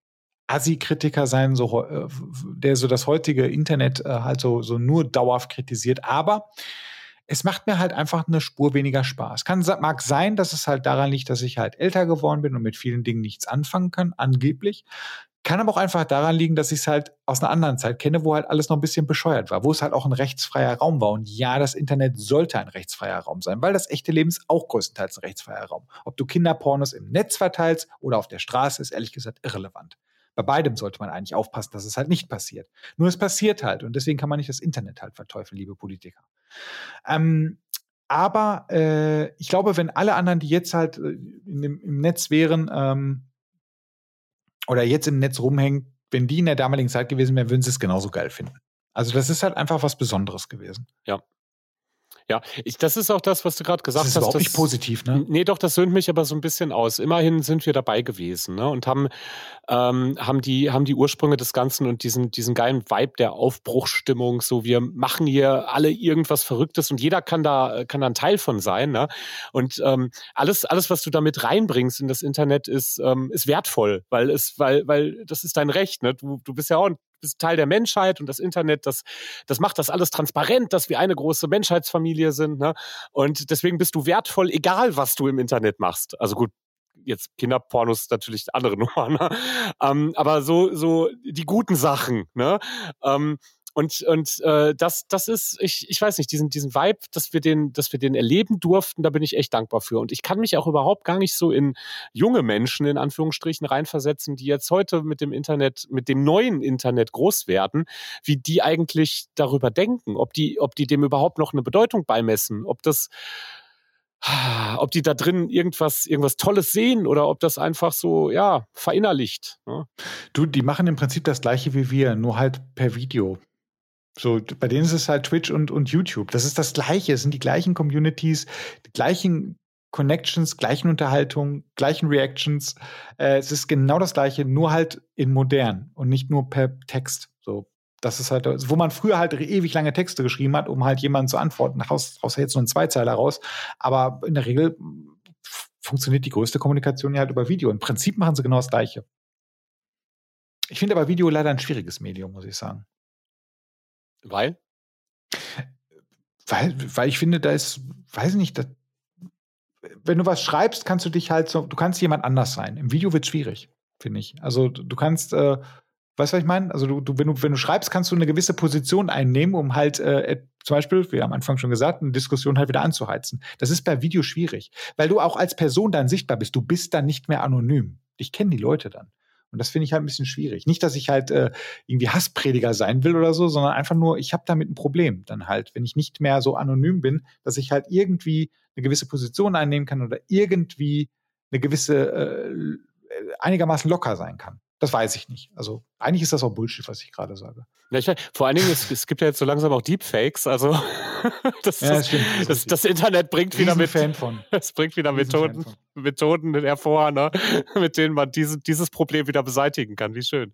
Assi-Kritiker sein, so, äh, der so das heutige Internet äh, halt so, so nur dauerhaft kritisiert. Aber es macht mir halt einfach eine Spur weniger Spaß. Kann, mag sein, dass es halt daran liegt, dass ich halt älter geworden bin und mit vielen Dingen nichts anfangen kann, angeblich. Kann aber auch einfach daran liegen, dass ich es halt aus einer anderen Zeit kenne, wo halt alles noch ein bisschen bescheuert war, wo es halt auch ein rechtsfreier Raum war. Und ja, das Internet sollte ein rechtsfreier Raum sein, weil das echte Leben ist auch größtenteils ein rechtsfreier Raum. Ob du Kinderpornos im Netz verteilst oder auf der Straße, ist ehrlich gesagt irrelevant. Bei beidem sollte man eigentlich aufpassen, dass es halt nicht passiert. Nur es passiert halt und deswegen kann man nicht das Internet halt verteufeln, liebe Politiker. Ähm, aber äh, ich glaube, wenn alle anderen, die jetzt halt äh, dem, im Netz wären ähm, oder jetzt im Netz rumhängen, wenn die in der damaligen Zeit gewesen wären, würden sie es genauso geil finden. Also das ist halt einfach was Besonderes gewesen. Ja. Ja, ich, das ist auch das, was du gerade gesagt das ist hast. Überhaupt nicht positiv, ne? Nee, doch, das söhnt mich aber so ein bisschen aus. Immerhin sind wir dabei gewesen ne? und haben, ähm, haben, die, haben die Ursprünge des Ganzen und diesen, diesen geilen Vibe der Aufbruchsstimmung. So, wir machen hier alle irgendwas Verrücktes und jeder kann da, kann da ein Teil von sein. Ne? Und ähm, alles, alles, was du damit reinbringst in das Internet, ist, ähm, ist wertvoll, weil es, weil, weil das ist dein Recht. Ne? Du, du bist ja auch ein bist Teil der Menschheit und das Internet, das, das macht das alles transparent, dass wir eine große Menschheitsfamilie sind. Ne? Und deswegen bist du wertvoll, egal was du im Internet machst. Also gut, jetzt Kinderpornos natürlich andere Nummer, ne? ähm, aber so, so die guten Sachen, ne? Ähm, und, und äh, das, das ist, ich, ich weiß nicht, diesen, diesen Vibe, dass wir den, dass wir den erleben durften, da bin ich echt dankbar für. Und ich kann mich auch überhaupt gar nicht so in junge Menschen in Anführungsstrichen reinversetzen, die jetzt heute mit dem Internet, mit dem neuen Internet groß werden, wie die eigentlich darüber denken, ob die, ob die dem überhaupt noch eine Bedeutung beimessen, ob das ob die da drin irgendwas, irgendwas Tolles sehen oder ob das einfach so, ja, verinnerlicht. Ne? Du, die machen im Prinzip das gleiche wie wir, nur halt per Video. So, bei denen ist es halt Twitch und, und YouTube. Das ist das Gleiche. Es sind die gleichen Communities, die gleichen Connections, gleichen Unterhaltungen, gleichen Reactions. Äh, es ist genau das Gleiche, nur halt in modern und nicht nur per Text. So, das ist halt, wo man früher halt ewig lange Texte geschrieben hat, um halt jemanden zu antworten. Raus, raus jetzt nur ein Zweizeiler raus. Aber in der Regel funktioniert die größte Kommunikation ja halt über Video. Im Prinzip machen sie genau das Gleiche. Ich finde aber Video leider ein schwieriges Medium, muss ich sagen. Weil? Weil, weil ich finde, da ist, weiß ich nicht, das, wenn du was schreibst, kannst du dich halt so, du kannst jemand anders sein. Im Video wird schwierig, finde ich. Also du kannst, äh, weißt du, was ich meine? Also du, du, wenn du, wenn du schreibst, kannst du eine gewisse Position einnehmen, um halt äh, zum Beispiel, wie am Anfang schon gesagt, eine Diskussion halt wieder anzuheizen. Das ist bei Video schwierig, weil du auch als Person dann sichtbar bist. Du bist dann nicht mehr anonym. Dich kennen die Leute dann. Und das finde ich halt ein bisschen schwierig. Nicht, dass ich halt äh, irgendwie Hassprediger sein will oder so, sondern einfach nur, ich habe damit ein Problem. Dann halt, wenn ich nicht mehr so anonym bin, dass ich halt irgendwie eine gewisse Position einnehmen kann oder irgendwie eine gewisse, äh, einigermaßen locker sein kann. Das weiß ich nicht. Also eigentlich ist das auch Bullshit, was ich gerade sage. Ja, ich, vor allen Dingen, es, es, gibt ja jetzt so langsam auch Deepfakes. Also das, ja, das, das, das, Internet bringt wieder mit. Fan von. Es bringt wieder Methoden, Methoden hervor, ne? mit denen man diese, dieses Problem wieder beseitigen kann. Wie schön.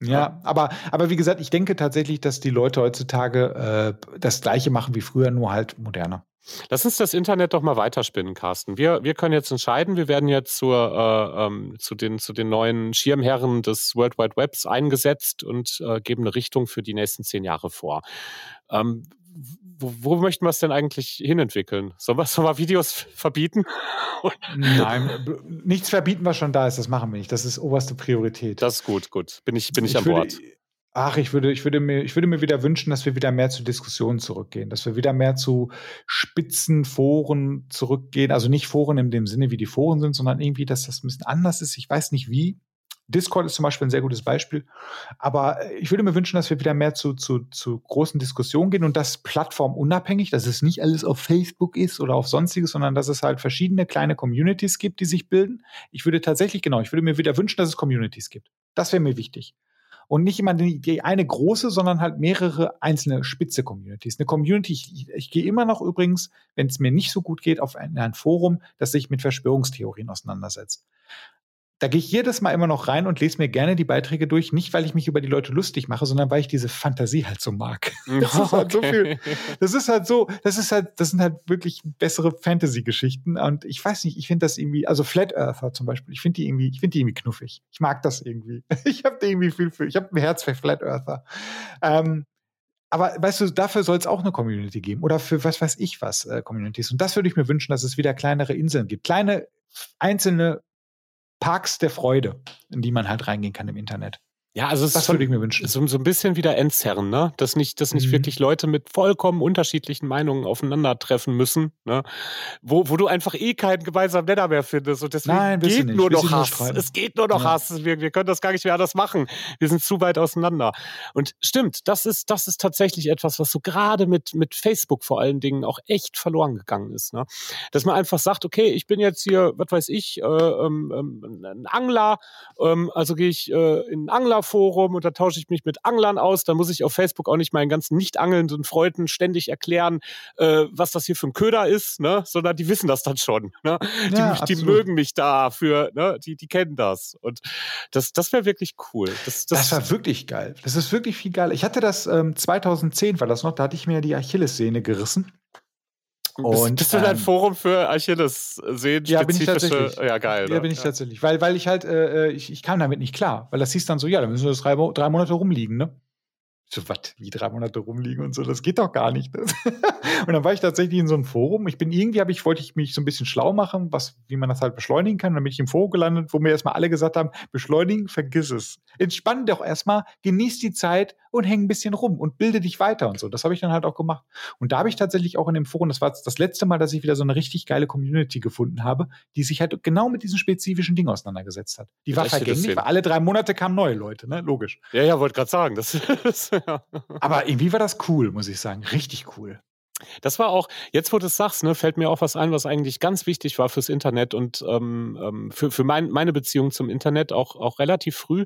Ja, aber, aber wie gesagt, ich denke tatsächlich, dass die Leute heutzutage äh, das Gleiche machen wie früher, nur halt moderner. Lass uns das Internet doch mal weiterspinnen, Carsten. Wir, wir können jetzt entscheiden, wir werden jetzt zur, äh, ähm, zu, den, zu den neuen Schirmherren des World Wide Webs eingesetzt und äh, geben eine Richtung für die nächsten zehn Jahre vor. Ähm, wo, wo, möchten wir es denn eigentlich hinentwickeln? Sollen wir, sollen wir Videos verbieten? Nein, nichts verbieten, was schon da ist, das machen wir nicht. Das ist oberste Priorität. Das ist gut, gut. Bin ich, bin ich, ich an Bord. Ach, ich würde, ich würde mir, ich würde mir wieder wünschen, dass wir wieder mehr zu Diskussionen zurückgehen, dass wir wieder mehr zu Spitzenforen zurückgehen. Also nicht Foren in dem Sinne, wie die Foren sind, sondern irgendwie, dass das ein bisschen anders ist. Ich weiß nicht wie. Discord ist zum Beispiel ein sehr gutes Beispiel. Aber ich würde mir wünschen, dass wir wieder mehr zu, zu, zu großen Diskussionen gehen und das plattformunabhängig, dass es nicht alles auf Facebook ist oder auf sonstiges, sondern dass es halt verschiedene kleine Communities gibt, die sich bilden. Ich würde tatsächlich, genau, ich würde mir wieder wünschen, dass es Communities gibt. Das wäre mir wichtig und nicht immer die, die eine große, sondern halt mehrere einzelne spitze Communities. Eine Community, ich, ich gehe immer noch übrigens, wenn es mir nicht so gut geht, auf ein, ein Forum, das sich mit Verschwörungstheorien auseinandersetzt. Da gehe ich jedes Mal immer noch rein und lese mir gerne die Beiträge durch, nicht weil ich mich über die Leute lustig mache, sondern weil ich diese Fantasie halt so mag. Das ist halt so viel. Das ist halt so, das ist halt, das sind halt wirklich bessere Fantasy-Geschichten. Und ich weiß nicht, ich finde das irgendwie, also Flat Earther zum Beispiel, ich finde die irgendwie, ich finde die irgendwie knuffig. Ich mag das irgendwie. Ich habe irgendwie viel für, ich habe ein Herz für Flat Earther. Ähm, aber weißt du, dafür soll es auch eine Community geben oder für was weiß ich was äh, Communities. Und das würde ich mir wünschen, dass es wieder kleinere Inseln gibt. Kleine einzelne Parks der Freude, in die man halt reingehen kann im Internet. Ja, also das würde ich mir wünschen. So, so ein bisschen wieder Entzerren, ne? Dass nicht, dass nicht mhm. wirklich Leute mit vollkommen unterschiedlichen Meinungen aufeinandertreffen müssen, ne? Wo, wo du einfach eh keinen gemeinsamen Nenner mehr findest. Und deswegen Nein, geht nur noch Hass. Es geht nur noch ja. Hass. Wir, wir können das gar nicht mehr anders machen. Wir sind zu weit auseinander. Und stimmt, das ist, das ist tatsächlich etwas, was so gerade mit, mit Facebook vor allen Dingen auch echt verloren gegangen ist. Ne? Dass man einfach sagt, okay, ich bin jetzt hier, was weiß ich, äh, ähm, ähm ein Angler, ähm, also gehe ich äh, in ein Angler Anglerforum und da tausche ich mich mit Anglern aus. Da muss ich auf Facebook auch nicht meinen ganzen nicht angelnden Freunden ständig erklären, äh, was das hier für ein Köder ist, ne? sondern die wissen das dann schon. Ne? Die, ja, die mögen mich dafür, ne? die, die kennen das. Und das, das wäre wirklich cool. Das, das, das, war wirklich geil. Das ist wirklich viel geil. Ich hatte das ähm, 2010, war das noch, da hatte ich mir die Achillessehne gerissen. Und, bist, du ähm, ein Forum für Achilles sehen? Ja, bin ich tatsächlich. Ja, geil. Ja, bin ich ja. tatsächlich. Weil, weil ich halt, äh, äh, ich, ich kam damit nicht klar. Weil das hieß dann so, ja, dann müssen wir das drei, drei Monate rumliegen, ne? So, was, wie drei Monate rumliegen und so, das geht doch gar nicht. und dann war ich tatsächlich in so einem Forum. Ich bin irgendwie, habe ich, wollte ich mich so ein bisschen schlau machen, was, wie man das halt beschleunigen kann. Und dann bin ich im Forum gelandet, wo mir erstmal alle gesagt haben, beschleunigen, vergiss es. Entspann doch erstmal, genieß die Zeit und häng ein bisschen rum und bilde dich weiter und so. Das habe ich dann halt auch gemacht. Und da habe ich tatsächlich auch in dem Forum, das war das letzte Mal, dass ich wieder so eine richtig geile Community gefunden habe, die sich halt genau mit diesen spezifischen Dingen auseinandergesetzt hat. Die war vergänglich, weil alle drei Monate kamen neue Leute, ne? Logisch. Ja, ja, wollte gerade sagen, das ist aber irgendwie war das cool, muss ich sagen. Richtig cool. Das war auch, jetzt wo du es sagst, ne, fällt mir auch was ein, was eigentlich ganz wichtig war fürs Internet und ähm, ähm für, für mein, meine Beziehung zum Internet auch, auch relativ früh.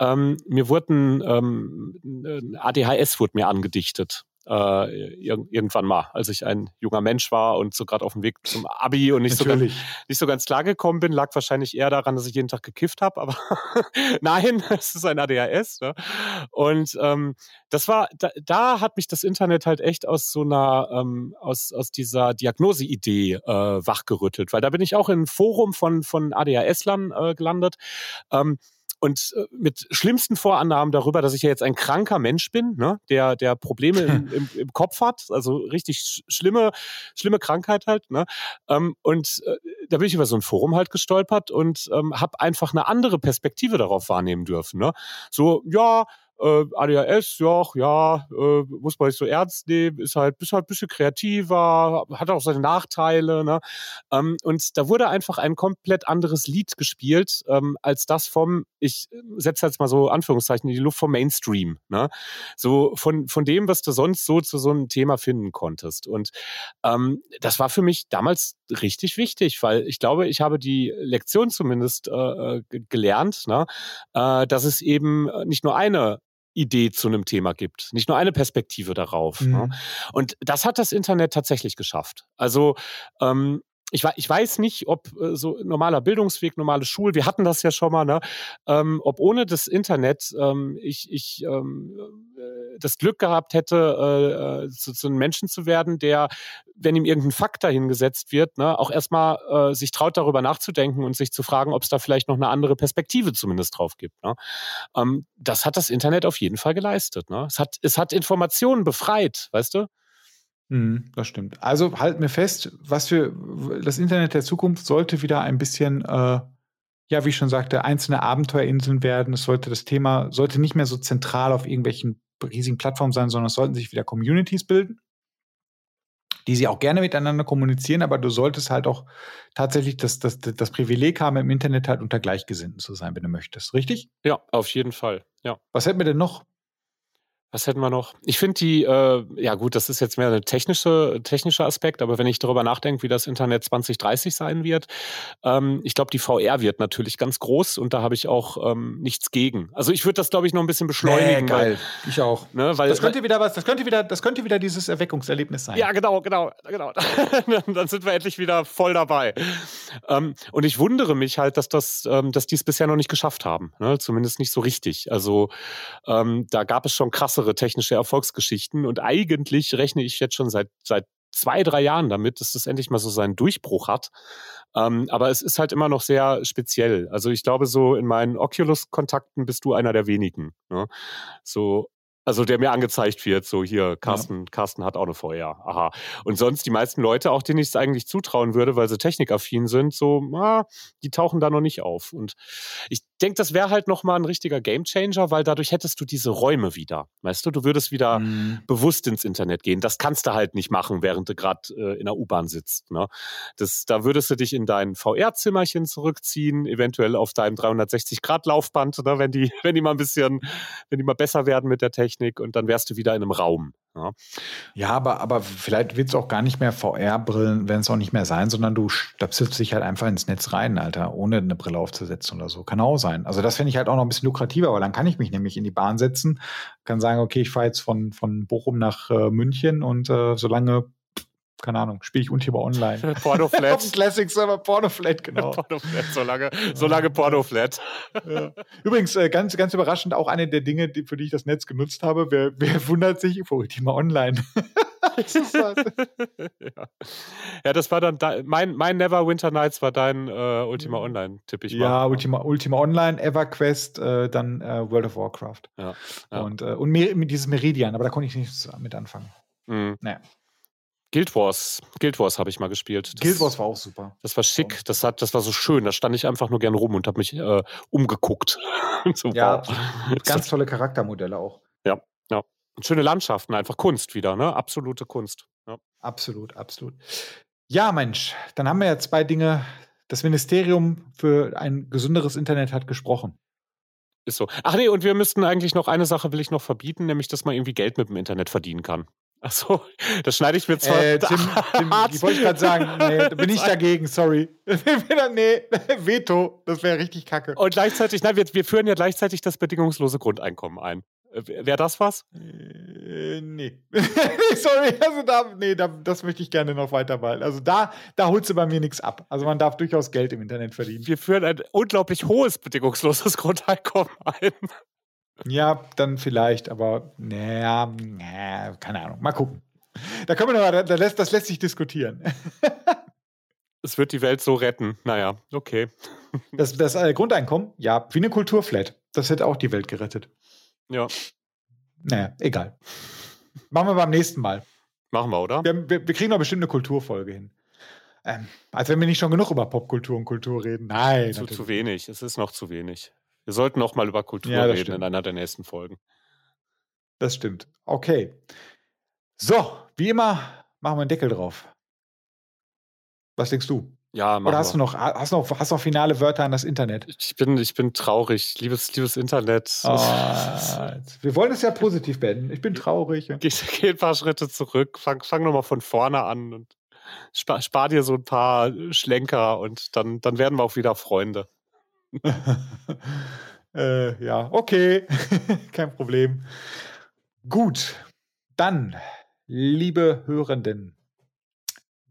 Ähm, mir wurden ähm, ADHS wurde mir angedichtet äh, irgendwann mal, als ich ein junger Mensch war und so gerade auf dem Weg zum Abi und nicht so, ganz, nicht so ganz klar gekommen bin, lag wahrscheinlich eher daran, dass ich jeden Tag gekifft habe, aber nein, es ist ein ADHS. Ne? Und ähm, das war, da, da hat mich das Internet halt echt aus so einer, ähm, aus, aus dieser Diagnoseidee äh, wachgerüttelt, weil da bin ich auch in einem Forum von, von ADHS-Lern äh, gelandet. Ähm, und äh, mit schlimmsten Vorannahmen darüber, dass ich ja jetzt ein kranker Mensch bin, ne, der, der Probleme im, im, im Kopf hat, also richtig schlimme, schlimme Krankheit halt. Ne? Ähm, und äh, da bin ich über so ein Forum halt gestolpert und ähm, habe einfach eine andere Perspektive darauf wahrnehmen dürfen. Ne? So, ja, äh, ADHS, ja, ja, äh, muss man nicht so ernst nehmen, ist halt, ist halt ein bisschen kreativer, hat auch seine Nachteile. Ne? Ähm, und da wurde einfach ein komplett anderes Lied gespielt, ähm, als das vom, ich setze jetzt mal so Anführungszeichen in die Luft vom Mainstream. Ne? So von, von dem, was du sonst so zu so einem Thema finden konntest. Und ähm, das war für mich damals richtig wichtig, weil ich glaube, ich habe die Lektion zumindest äh, äh gelernt, ne? äh, dass es eben nicht nur eine Idee zu einem Thema gibt, nicht nur eine Perspektive darauf. Ne? Mhm. Ne? Und das hat das Internet tatsächlich geschafft. Also ähm, ich, ich weiß nicht, ob äh, so normaler Bildungsweg, normale Schule, wir hatten das ja schon mal, ne? ähm, ob ohne das Internet ähm, ich, ich ähm, äh, das Glück gehabt hätte, äh, zu, zu einem Menschen zu werden, der, wenn ihm irgendein Fakt dahingesetzt wird, ne, auch erstmal äh, sich traut, darüber nachzudenken und sich zu fragen, ob es da vielleicht noch eine andere Perspektive zumindest drauf gibt. Ne? Ähm, das hat das Internet auf jeden Fall geleistet. Ne? Es, hat, es hat Informationen befreit, weißt du? Mhm, das stimmt. Also halten wir fest, was für das Internet der Zukunft sollte wieder ein bisschen, äh, ja, wie ich schon sagte, einzelne Abenteuerinseln werden. Es sollte das Thema sollte nicht mehr so zentral auf irgendwelchen riesigen Plattformen sein, sondern es sollten sich wieder Communities bilden, die sie auch gerne miteinander kommunizieren, aber du solltest halt auch tatsächlich das, das, das Privileg haben, im Internet halt unter Gleichgesinnten zu sein, wenn du möchtest. Richtig? Ja, auf jeden Fall. Ja. Was hätten wir denn noch? Was hätten wir noch? Ich finde die, äh, ja gut, das ist jetzt mehr ein technische, technischer Aspekt, aber wenn ich darüber nachdenke, wie das Internet 2030 sein wird, ähm, ich glaube, die VR wird natürlich ganz groß und da habe ich auch ähm, nichts gegen. Also ich würde das, glaube ich, noch ein bisschen beschleunigen. Nee, geil. Weil, ich auch. Ne, weil, das könnte wieder was, das könnte wieder, das könnte wieder dieses Erweckungserlebnis sein. Ja, genau, genau, genau. Dann sind wir endlich wieder voll dabei. Ähm, und ich wundere mich halt, dass das, ähm, dass die es bisher noch nicht geschafft haben. Ne? Zumindest nicht so richtig. Also ähm, da gab es schon krasse größere technische Erfolgsgeschichten. Und eigentlich rechne ich jetzt schon seit, seit zwei, drei Jahren damit, dass das endlich mal so seinen Durchbruch hat. Ähm, aber es ist halt immer noch sehr speziell. Also ich glaube, so in meinen Oculus-Kontakten bist du einer der wenigen. Ne? So Also der mir angezeigt wird, so hier, Carsten, ja. Carsten hat auch eine VR. Aha. Und sonst die meisten Leute, auch denen ich es eigentlich zutrauen würde, weil sie technikaffin sind, so, ah, die tauchen da noch nicht auf. Und ich denke, das wäre halt nochmal ein richtiger Gamechanger, weil dadurch hättest du diese Räume wieder. Weißt du, du würdest wieder mhm. bewusst ins Internet gehen. Das kannst du halt nicht machen, während du gerade äh, in der U-Bahn sitzt. Ne? Das, da würdest du dich in dein VR-Zimmerchen zurückziehen, eventuell auf deinem 360-Grad-Laufband, ne? wenn die, wenn die mal ein bisschen, wenn die mal besser werden mit der Technik. Technik und dann wärst du wieder in einem Raum. Ja, ja aber, aber vielleicht wird es auch gar nicht mehr VR-Brillen, werden es auch nicht mehr sein, sondern du stöpselst dich halt einfach ins Netz rein, Alter, ohne eine Brille aufzusetzen oder so. Kann auch sein. Also das finde ich halt auch noch ein bisschen lukrativer, weil dann kann ich mich nämlich in die Bahn setzen, kann sagen, okay, ich fahre jetzt von, von Bochum nach äh, München und äh, solange keine Ahnung, spiele ich Ultima Online. Pornoflat. Auf dem Classic Server Pornoflat, genau. Pornoflat, so lange, so lange Pornoflat. Ja. Übrigens, äh, ganz, ganz überraschend, auch eine der Dinge, die, für die ich das Netz genutzt habe. Wer, wer wundert sich vor Ultima Online? ja. ja, das war dann da, mein, mein Never Winter Nights war dein äh, Ultima Online, tippe ich mal. Ja, Ultima, Ultima Online, EverQuest, äh, dann äh, World of Warcraft. Ja, ja. Und, äh, und Mer dieses Meridian, aber da konnte ich nichts mit anfangen. Mhm. Naja. Guild Wars, Guild Wars habe ich mal gespielt. Das, Guild Wars war auch super. Das war schick, das, hat, das war so schön. Da stand ich einfach nur gern rum und habe mich äh, umgeguckt. so, ja, wow. ganz tolle Charaktermodelle auch. Ja, ja. Und schöne Landschaften, einfach Kunst wieder, ne? Absolute Kunst. Ja. Absolut, absolut. Ja, Mensch, dann haben wir ja zwei Dinge. Das Ministerium für ein gesünderes Internet hat gesprochen. Ist so. Ach nee, und wir müssten eigentlich noch eine Sache will ich noch verbieten, nämlich dass man irgendwie Geld mit dem Internet verdienen kann. Achso, das schneide ich mir zwar. Äh, Tim, Tim, ich wollte gerade sagen, nee, da bin ich dagegen, sorry. nee, Veto, das wäre richtig kacke. Und gleichzeitig, nein, wir, wir führen ja gleichzeitig das bedingungslose Grundeinkommen ein. Äh, wäre das was? Äh, nee. sorry, also da, nee, da, das möchte ich gerne noch weiter weitermalen. Also da, da holst du bei mir nichts ab. Also man darf durchaus Geld im Internet verdienen. Wir führen ein unglaublich hohes bedingungsloses Grundeinkommen ein. Ja, dann vielleicht, aber naja, nee, keine Ahnung. Mal gucken. Da können wir noch, da lässt, das lässt sich diskutieren. es wird die Welt so retten. Naja, okay. Das, das äh, Grundeinkommen, ja, wie eine Kulturflat. Das hätte auch die Welt gerettet. Ja. Naja, egal. Machen wir beim nächsten Mal. Machen wir, oder? Wir, wir, wir kriegen doch bestimmt eine Kulturfolge hin. Ähm, als wenn wir nicht schon genug über Popkultur und Kultur reden. Nein. Zu, zu wenig. Es ist noch zu wenig. Wir sollten noch mal über Kultur ja, reden stimmt. in einer der nächsten Folgen. Das stimmt. Okay. So, wie immer machen wir einen Deckel drauf. Was denkst du? Ja, Oder hast wir. du noch, hast noch, hast noch finale Wörter an das Internet? Ich bin, ich bin traurig. Liebes, liebes Internet. Oh, wir wollen es ja positiv beenden. Ich bin traurig. Geh, geh ein paar Schritte zurück, fang, fang nochmal von vorne an und spar, spar, dir so ein paar Schlenker und dann, dann werden wir auch wieder Freunde. äh, ja, okay, kein Problem. Gut, dann, liebe Hörenden,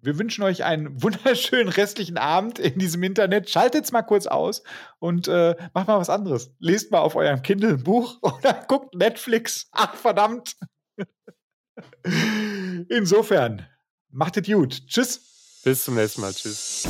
wir wünschen euch einen wunderschönen restlichen Abend in diesem Internet. Schaltet's mal kurz aus und äh, macht mal was anderes. Lest mal auf eurem Kindle ein Buch oder guckt Netflix. Ach, verdammt. Insofern, macht es gut. Tschüss. Bis zum nächsten Mal. Tschüss.